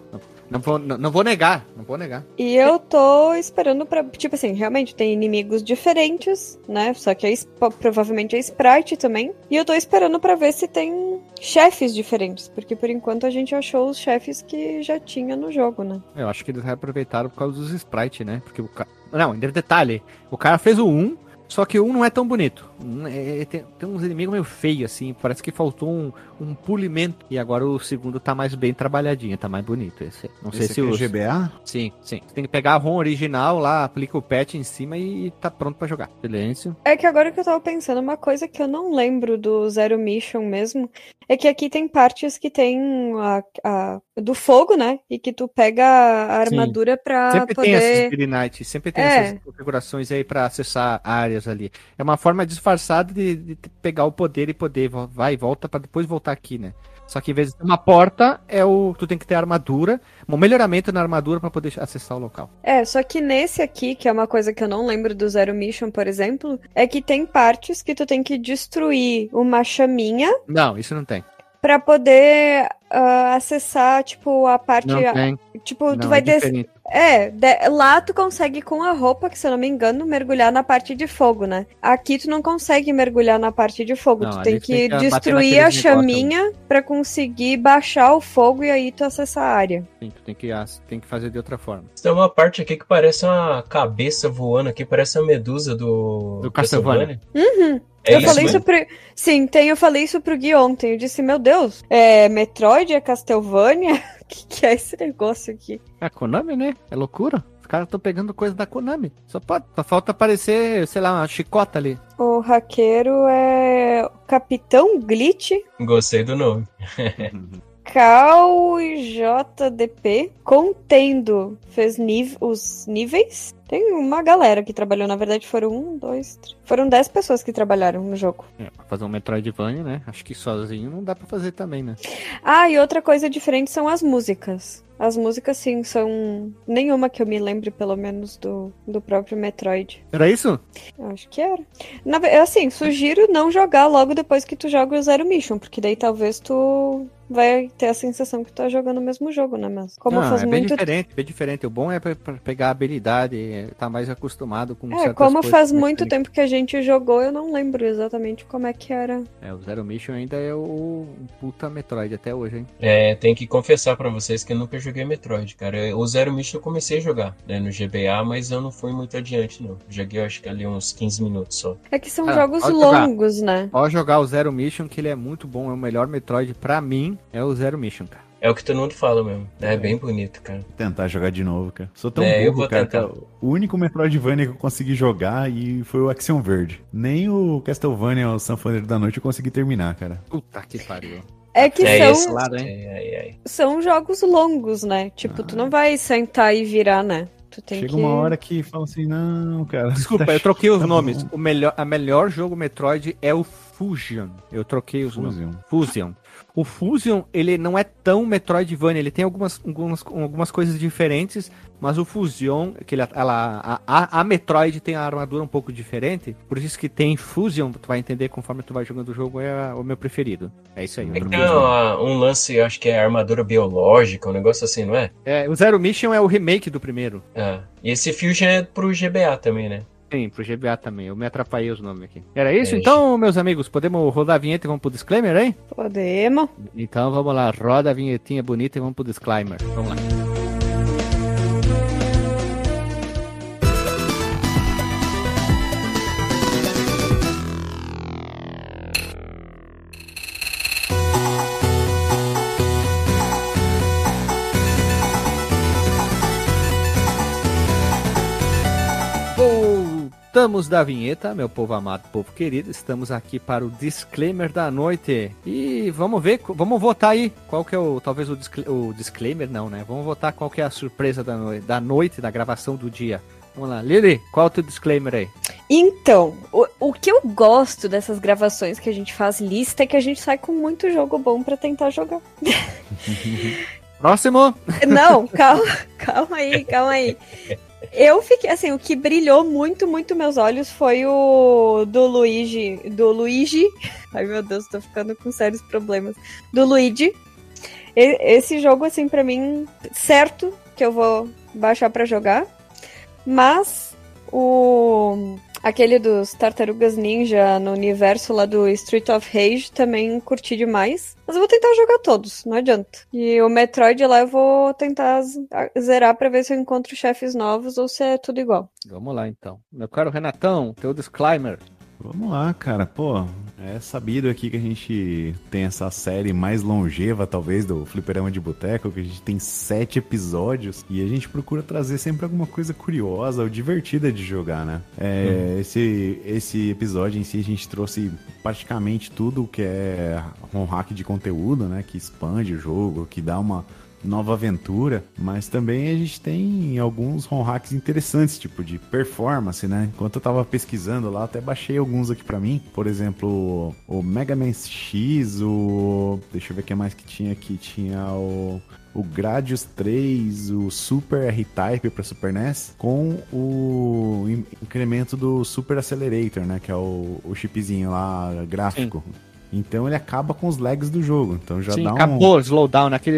Não, vou, não, não, vou negar, não vou negar. E eu tô esperando pra. Tipo assim, realmente tem inimigos diferentes, né? Só que é, provavelmente é sprite também. E eu tô esperando para ver se tem chefes diferentes. Porque por enquanto a gente achou os chefes que já tinha no jogo, né? Eu acho que eles reaproveitaram por causa dos sprites, né? Porque o cara. Não, detalhe. O cara fez o 1, só que um não é tão bonito. Um é, tem, tem, uns inimigos meio feios, assim. Parece que faltou um, um polimento. E agora o segundo tá mais bem trabalhadinho, tá mais bonito. Esse. Não esse sei se o. É GBA? Sim, sim. Você tem que pegar a ROM original lá, aplica o patch em cima e tá pronto para jogar. Silêncio. É que agora que eu tava pensando, uma coisa que eu não lembro do Zero Mission mesmo é que aqui tem partes que tem a, a do fogo, né? E que tu pega a armadura Sim. pra sempre poder... tem essas Night, sempre tem é. essas configurações aí para acessar áreas ali. É uma forma disfarçada de, de, pegar o poder e poder vai e volta para depois voltar aqui, né? Só que em vez de ter uma porta, é o tu tem que ter armadura, um melhoramento na armadura para poder acessar o local. É, só que nesse aqui, que é uma coisa que eu não lembro do Zero Mission, por exemplo, é que tem partes que tu tem que destruir uma chaminha. Não, isso não tem para poder uh, acessar, tipo, a parte. Não tem. Tipo, não, tu vai é descer. É, de... lá tu consegue com a roupa, que se eu não me engano, mergulhar na parte de fogo, né? Aqui tu não consegue mergulhar na parte de fogo. Não, tu tem que, tem que destruir a chaminha para conseguir baixar o fogo e aí tu acessar a área. Sim, tu tem que, tem que fazer de outra forma. Tem uma parte aqui que parece uma cabeça voando aqui, parece a medusa do. Do Castlevania. Uhum. É eu isso, falei né? isso pro. Sim, tem, eu falei isso pro Gui ontem. Eu disse, meu Deus, é Metroid, é Castlevania? O que, que é esse negócio aqui? É Konami, né? É loucura. Os caras estão pegando coisa da Konami. Só pode. Só falta aparecer, sei lá, uma chicota ali. O haqueiro é. Capitão Glitch. Gostei do nome. (laughs) Cal JDP contendo fez os níveis. Tem uma galera que trabalhou, na verdade foram um, dois, três. Foram dez pessoas que trabalharam no jogo. É, fazer um Metroidvania, né? Acho que sozinho não dá para fazer também, né? Ah, e outra coisa diferente são as músicas. As músicas, sim, são. Nenhuma que eu me lembre, pelo menos, do, do próprio Metroid. Era isso? Acho que era. Na, assim, sugiro não jogar logo depois que tu joga o Zero Mission, porque daí talvez tu vai ter a sensação que tá jogando o mesmo jogo, né? Mas como Não, faz é bem muito diferente, bem diferente. O bom é pra, pra pegar a habilidade, tá mais acostumado com É, certas como coisas faz mecânicas. muito tempo que a gente jogou, eu não lembro exatamente como é que era. É, o Zero Mission ainda é o puta Metroid até hoje, hein? É, tem que confessar pra vocês que eu nunca joguei Metroid, cara. O Zero Mission eu comecei a jogar, né, no GBA, mas eu não fui muito adiante, não. Joguei, acho que ali uns 15 minutos só. É que são Ah, jogos pode jogar. longos, né? Pode jogar o Zero Mission, que ele é muito bom, é o melhor Metroid pra mim, é o Zero Mission, cara. É o que todo mundo fala mesmo. É bem bonito, cara. Tentar jogar de novo, cara. Sou tão É, eu burro, vou cara. tentar. que O único Metroidvania que eu consegui jogar e foi o Axiom Verde. Nem o Castlevania, o Sanfoneiro da Noite, eu consegui terminar, cara. Puta que pariu. É que É são, esse lado, hein? É, é, é. são jogos longos, né? Tipo, tu não vai sentar e virar, né? Tu tem Chega que. uma hora que fala assim, não, cara. Desculpa, tá eu troquei os tá nomes. bom. O melhor, a melhor jogo Metroid é o Fusion. Eu troquei os nomes. Fusion. O Fusion, ele não é tão Metroidvania, ele tem algumas, algumas, algumas coisas diferentes, mas o Fusion, que ele, ela, a, a, Metroid tem a armadura um pouco diferente, por isso que tem Fusion, tu vai entender conforme tu vai jogando o jogo, é o meu preferido. É isso aí. É tem um lance, eu acho que é armadura biológica, um negócio assim, não é? É, o Zero Mission é o remake do primeiro. É. E esse Fusion é pro GBA também, né? Sim, pro GBA também. Eu me atrapalhei os nomes aqui. Era isso? É, então, meus amigos, podemos rodar a vinheta e vamos pro disclaimer, hein? Podemos. Então vamos lá, roda a vinhetinha bonita e vamos pro disclaimer. Vamos lá. Voltamos da vinheta, meu povo amado, povo querido. Estamos aqui para o disclaimer da noite. E vamos ver, vamos votar aí qual que é o, talvez o, discla- o disclaimer, não, né? Vamos votar qual que é a surpresa da, noi- da noite, da gravação do dia. Vamos lá, Lili, qual é o teu disclaimer aí? Então, o, o que eu gosto dessas gravações que a gente faz lista é que a gente sai com muito jogo bom pra tentar jogar. (laughs) Próximo! Não, calma, calma aí, calma aí. (laughs) Eu fiquei, assim, o que brilhou muito, muito meus olhos foi o do Luigi, do Luigi, (laughs) ai meu Deus, tô ficando com sérios problemas, do Luigi. Esse jogo, assim, pra mim, certo que eu vou baixar pra jogar, mas o aquele dos Tartarugas Ninja no universo lá do Street of Rage também curti demais. Mas eu vou tentar jogar todos, não adianta. E o Metroid lá eu vou tentar zerar pra ver se eu encontro chefes novos ou se é tudo igual. Vamos lá então. Meu caro Renatão, teu disclaimer. Vamos lá, cara. Pô, é sabido aqui que a gente tem essa série mais longeva, talvez, do Fliperama de Boteco, que a gente tem sete episódios e a gente procura trazer sempre alguma coisa curiosa ou divertida de jogar, né? É, esse, esse episódio em si a gente trouxe praticamente tudo que é um hack de conteúdo, né? Que expande o jogo, que dá uma nova aventura, mas também a gente tem alguns ROM hacks interessantes, tipo de performance, né? Enquanto eu tava pesquisando lá, até baixei alguns aqui pra mim. Por exemplo, o Mega Man X, o. Deixa eu ver o que mais que tinha aqui. Tinha o. O Gradius 3, o Super R-Type para Super NES, com o in- incremento do Super Accelerator, né? Que é o, o chipzinho lá gráfico. Então ele acaba com os lags do jogo. Então já Sim, dá um acabou o slowdown naquele.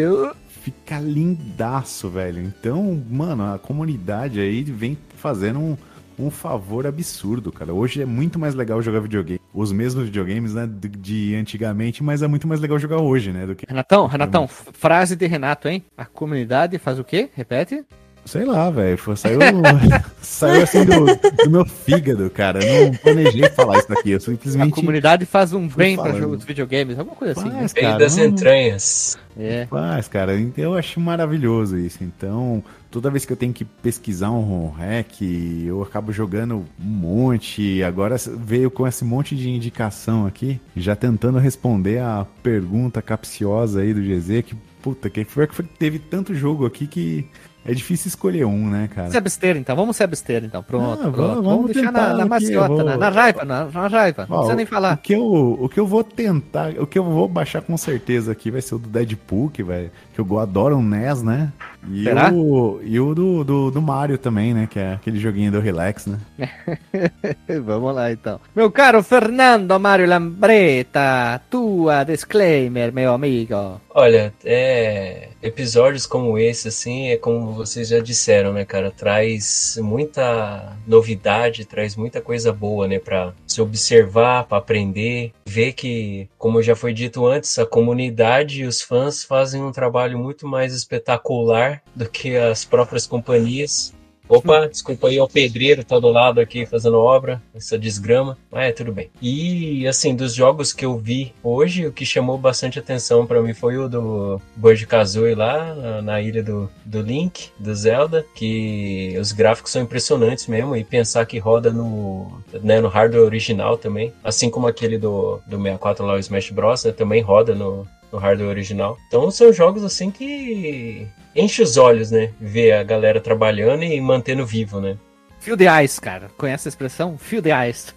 Fica lindaço, velho. Então, mano, a comunidade aí vem fazendo um, um favor absurdo, cara. Hoje é muito mais legal jogar videogame. Os mesmos videogames, né, de, de antigamente, mas é muito mais legal jogar hoje, né, do que... Renatão, Renatão, frase de Renato, hein? A comunidade faz o quê? Repete. Sei lá, velho, foi- saiu, (laughs) saiu assim do, do meu fígado, cara. Eu não planejei falar isso daqui, eu A simplesmente... comunidade faz um bem para jogos de videogames, alguma coisa assim. né? Faz, cara, das não- entranhas. É. Faz, cara. Então, Eu acho maravilhoso isso. Então, toda vez que eu tenho que pesquisar um ROM hack, eu acabo jogando um monte. Agora veio com esse monte de indicação aqui, já tentando responder a pergunta capciosa aí do GZ, que puta, que foi que foi- teve tanto jogo aqui que É difícil escolher um, né, cara? Se abster, então. Vamos se abster, então. Pronto, Ah, pronto. vamos- Vamos, vamos deixar na, na maciota, vou- na, na raiva, na, na raiva. Não Ó, precisa nem O falar. que, eu, o que eu vou tentar, o que eu vou baixar com certeza aqui vai ser o do Deadpool, que, vai, que eu adoro o NES, né? E Será? o, e o do, do, do Mario também, né? Que é aquele joguinho do Relax, né? (laughs) Vamos lá, então. Meu caro Fernando Mário Lambreta, tua disclaimer, meu amigo. Olha, é, episódios como esse, assim, é como vocês já disseram, né, cara? Traz muita novidade, traz muita coisa boa, né, pra se observar, pra aprender, ver que, como já foi dito antes, a comunidade e os fãs fazem um trabalho muito mais espetacular do que as próprias companhias. Opa, desculpa aí, o pedreiro tá do lado aqui fazendo obra, essa desgrama, mas é tudo bem. E assim, dos jogos que eu vi hoje, o que chamou bastante atenção pra mim foi o do Banjo Kazooie lá na, na ilha do, do Link, do Zelda, que os gráficos são impressionantes mesmo, e pensar que roda no, né, no hardware original também, assim como aquele do, do 64 lá, o Smash Bros, né, também roda no, no hardware original. Então são jogos assim que enche os olhos, né? Ver a galera trabalhando e mantendo vivo, né? Fio de ice, cara. Conhece a expressão? Fio de ice.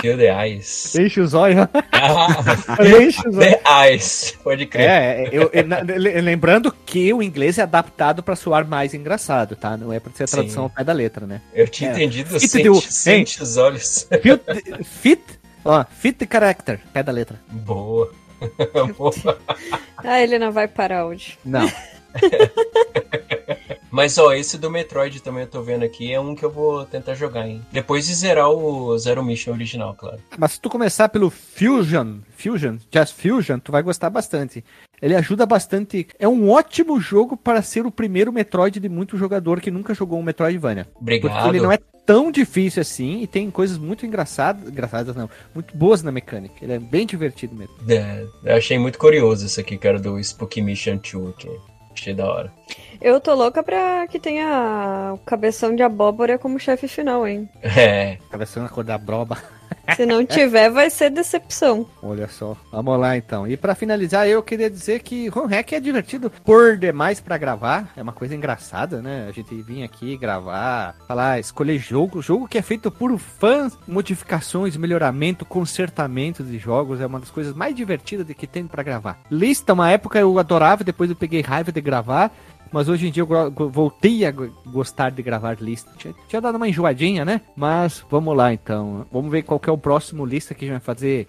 Feel the eyes. (laughs) Enche os olhos. Ah, (laughs) Enche os olhos. the eyes. Pode crer. É, eu, eu- lembrando que o inglês é adaptado pra soar mais engraçado, tá? Não é pra ser a Sim. tradução ao pé da letra, né? Eu tinha É. entendido, Fit sente, do- sente os olhos. Fit, fit, ó, fit the character, pé da letra. Boa. (laughs) Boa. Ah, ele não vai parar hoje. Não. (laughs) Mas ó, esse do Metroid também eu tô vendo aqui é um que eu vou tentar jogar, hein? Depois de zerar o Zero Mission original, claro. Mas se tu começar pelo Fusion, Fusion, Just Fusion, tu vai gostar bastante. Ele ajuda bastante. É um ótimo jogo para ser o primeiro Metroid de muito jogador que nunca jogou um Metroidvania. Porque Obrigado. ele não é tão difícil assim e tem coisas muito engraçadas, engraçadas não, muito boas na mecânica. Ele é bem divertido mesmo. É, eu achei muito curioso isso aqui, cara, do Spooky Mission 2, que achei da hora. Eu tô louca pra que tenha o cabeção de abóbora como chefe final, hein? (laughs) É, Cabeção na cor da broba. Se não tiver, vai ser decepção. Olha só. Vamos lá então. E pra finalizar, eu queria dizer que Home Hack é divertido por demais pra gravar. É uma coisa engraçada, né? A gente vir aqui gravar, falar, escolher jogo. Jogo que é feito por fãs, modificações, melhoramento, consertamento de jogos. É uma das coisas mais divertidas que tem pra gravar. Lista, uma época eu adorava, depois eu peguei raiva de gravar. Mas hoje em dia eu voltei a go- gostar de gravar lista. Tinha, tinha dado uma enjoadinha, né? Mas vamos lá então. Vamos ver qual é o próximo lista que a gente vai fazer.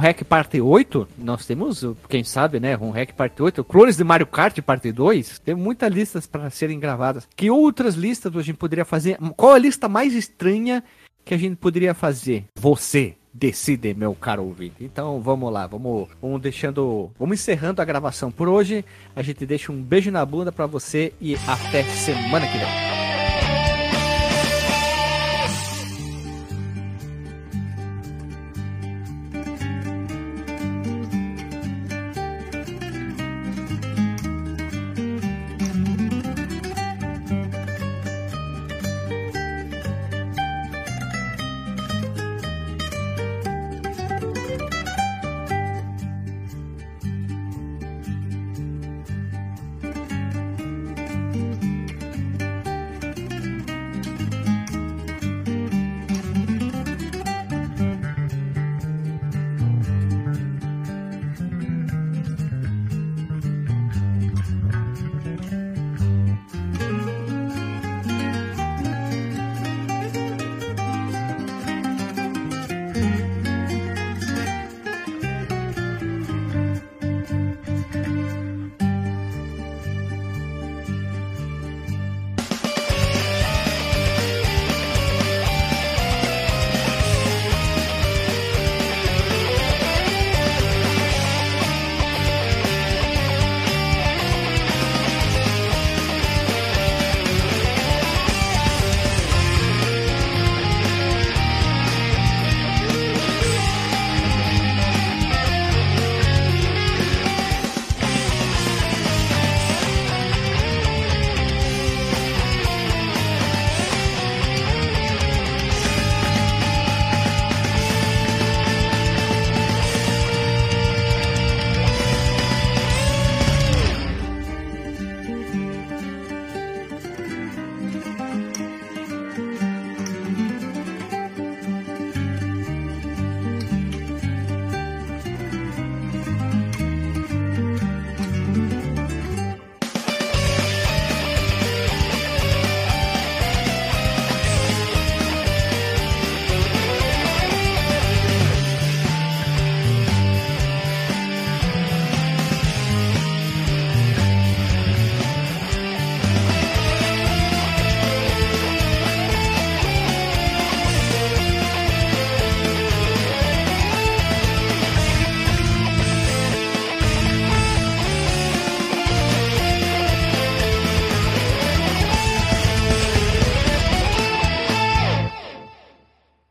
Hack Parte 8, nós temos, quem sabe, né? Hack Parte 8, Clones de Mario Kart Parte 2. Tem muitas listas para serem gravadas. Que outras listas a gente poderia fazer? Qual a lista mais estranha que a gente poderia fazer? Você decide, meu caro ouvinte. Então vamos lá, vamos, vamos deixando, vamos encerrando a gravação por hoje. A gente deixa um beijo na bunda pra você e até semana que vem.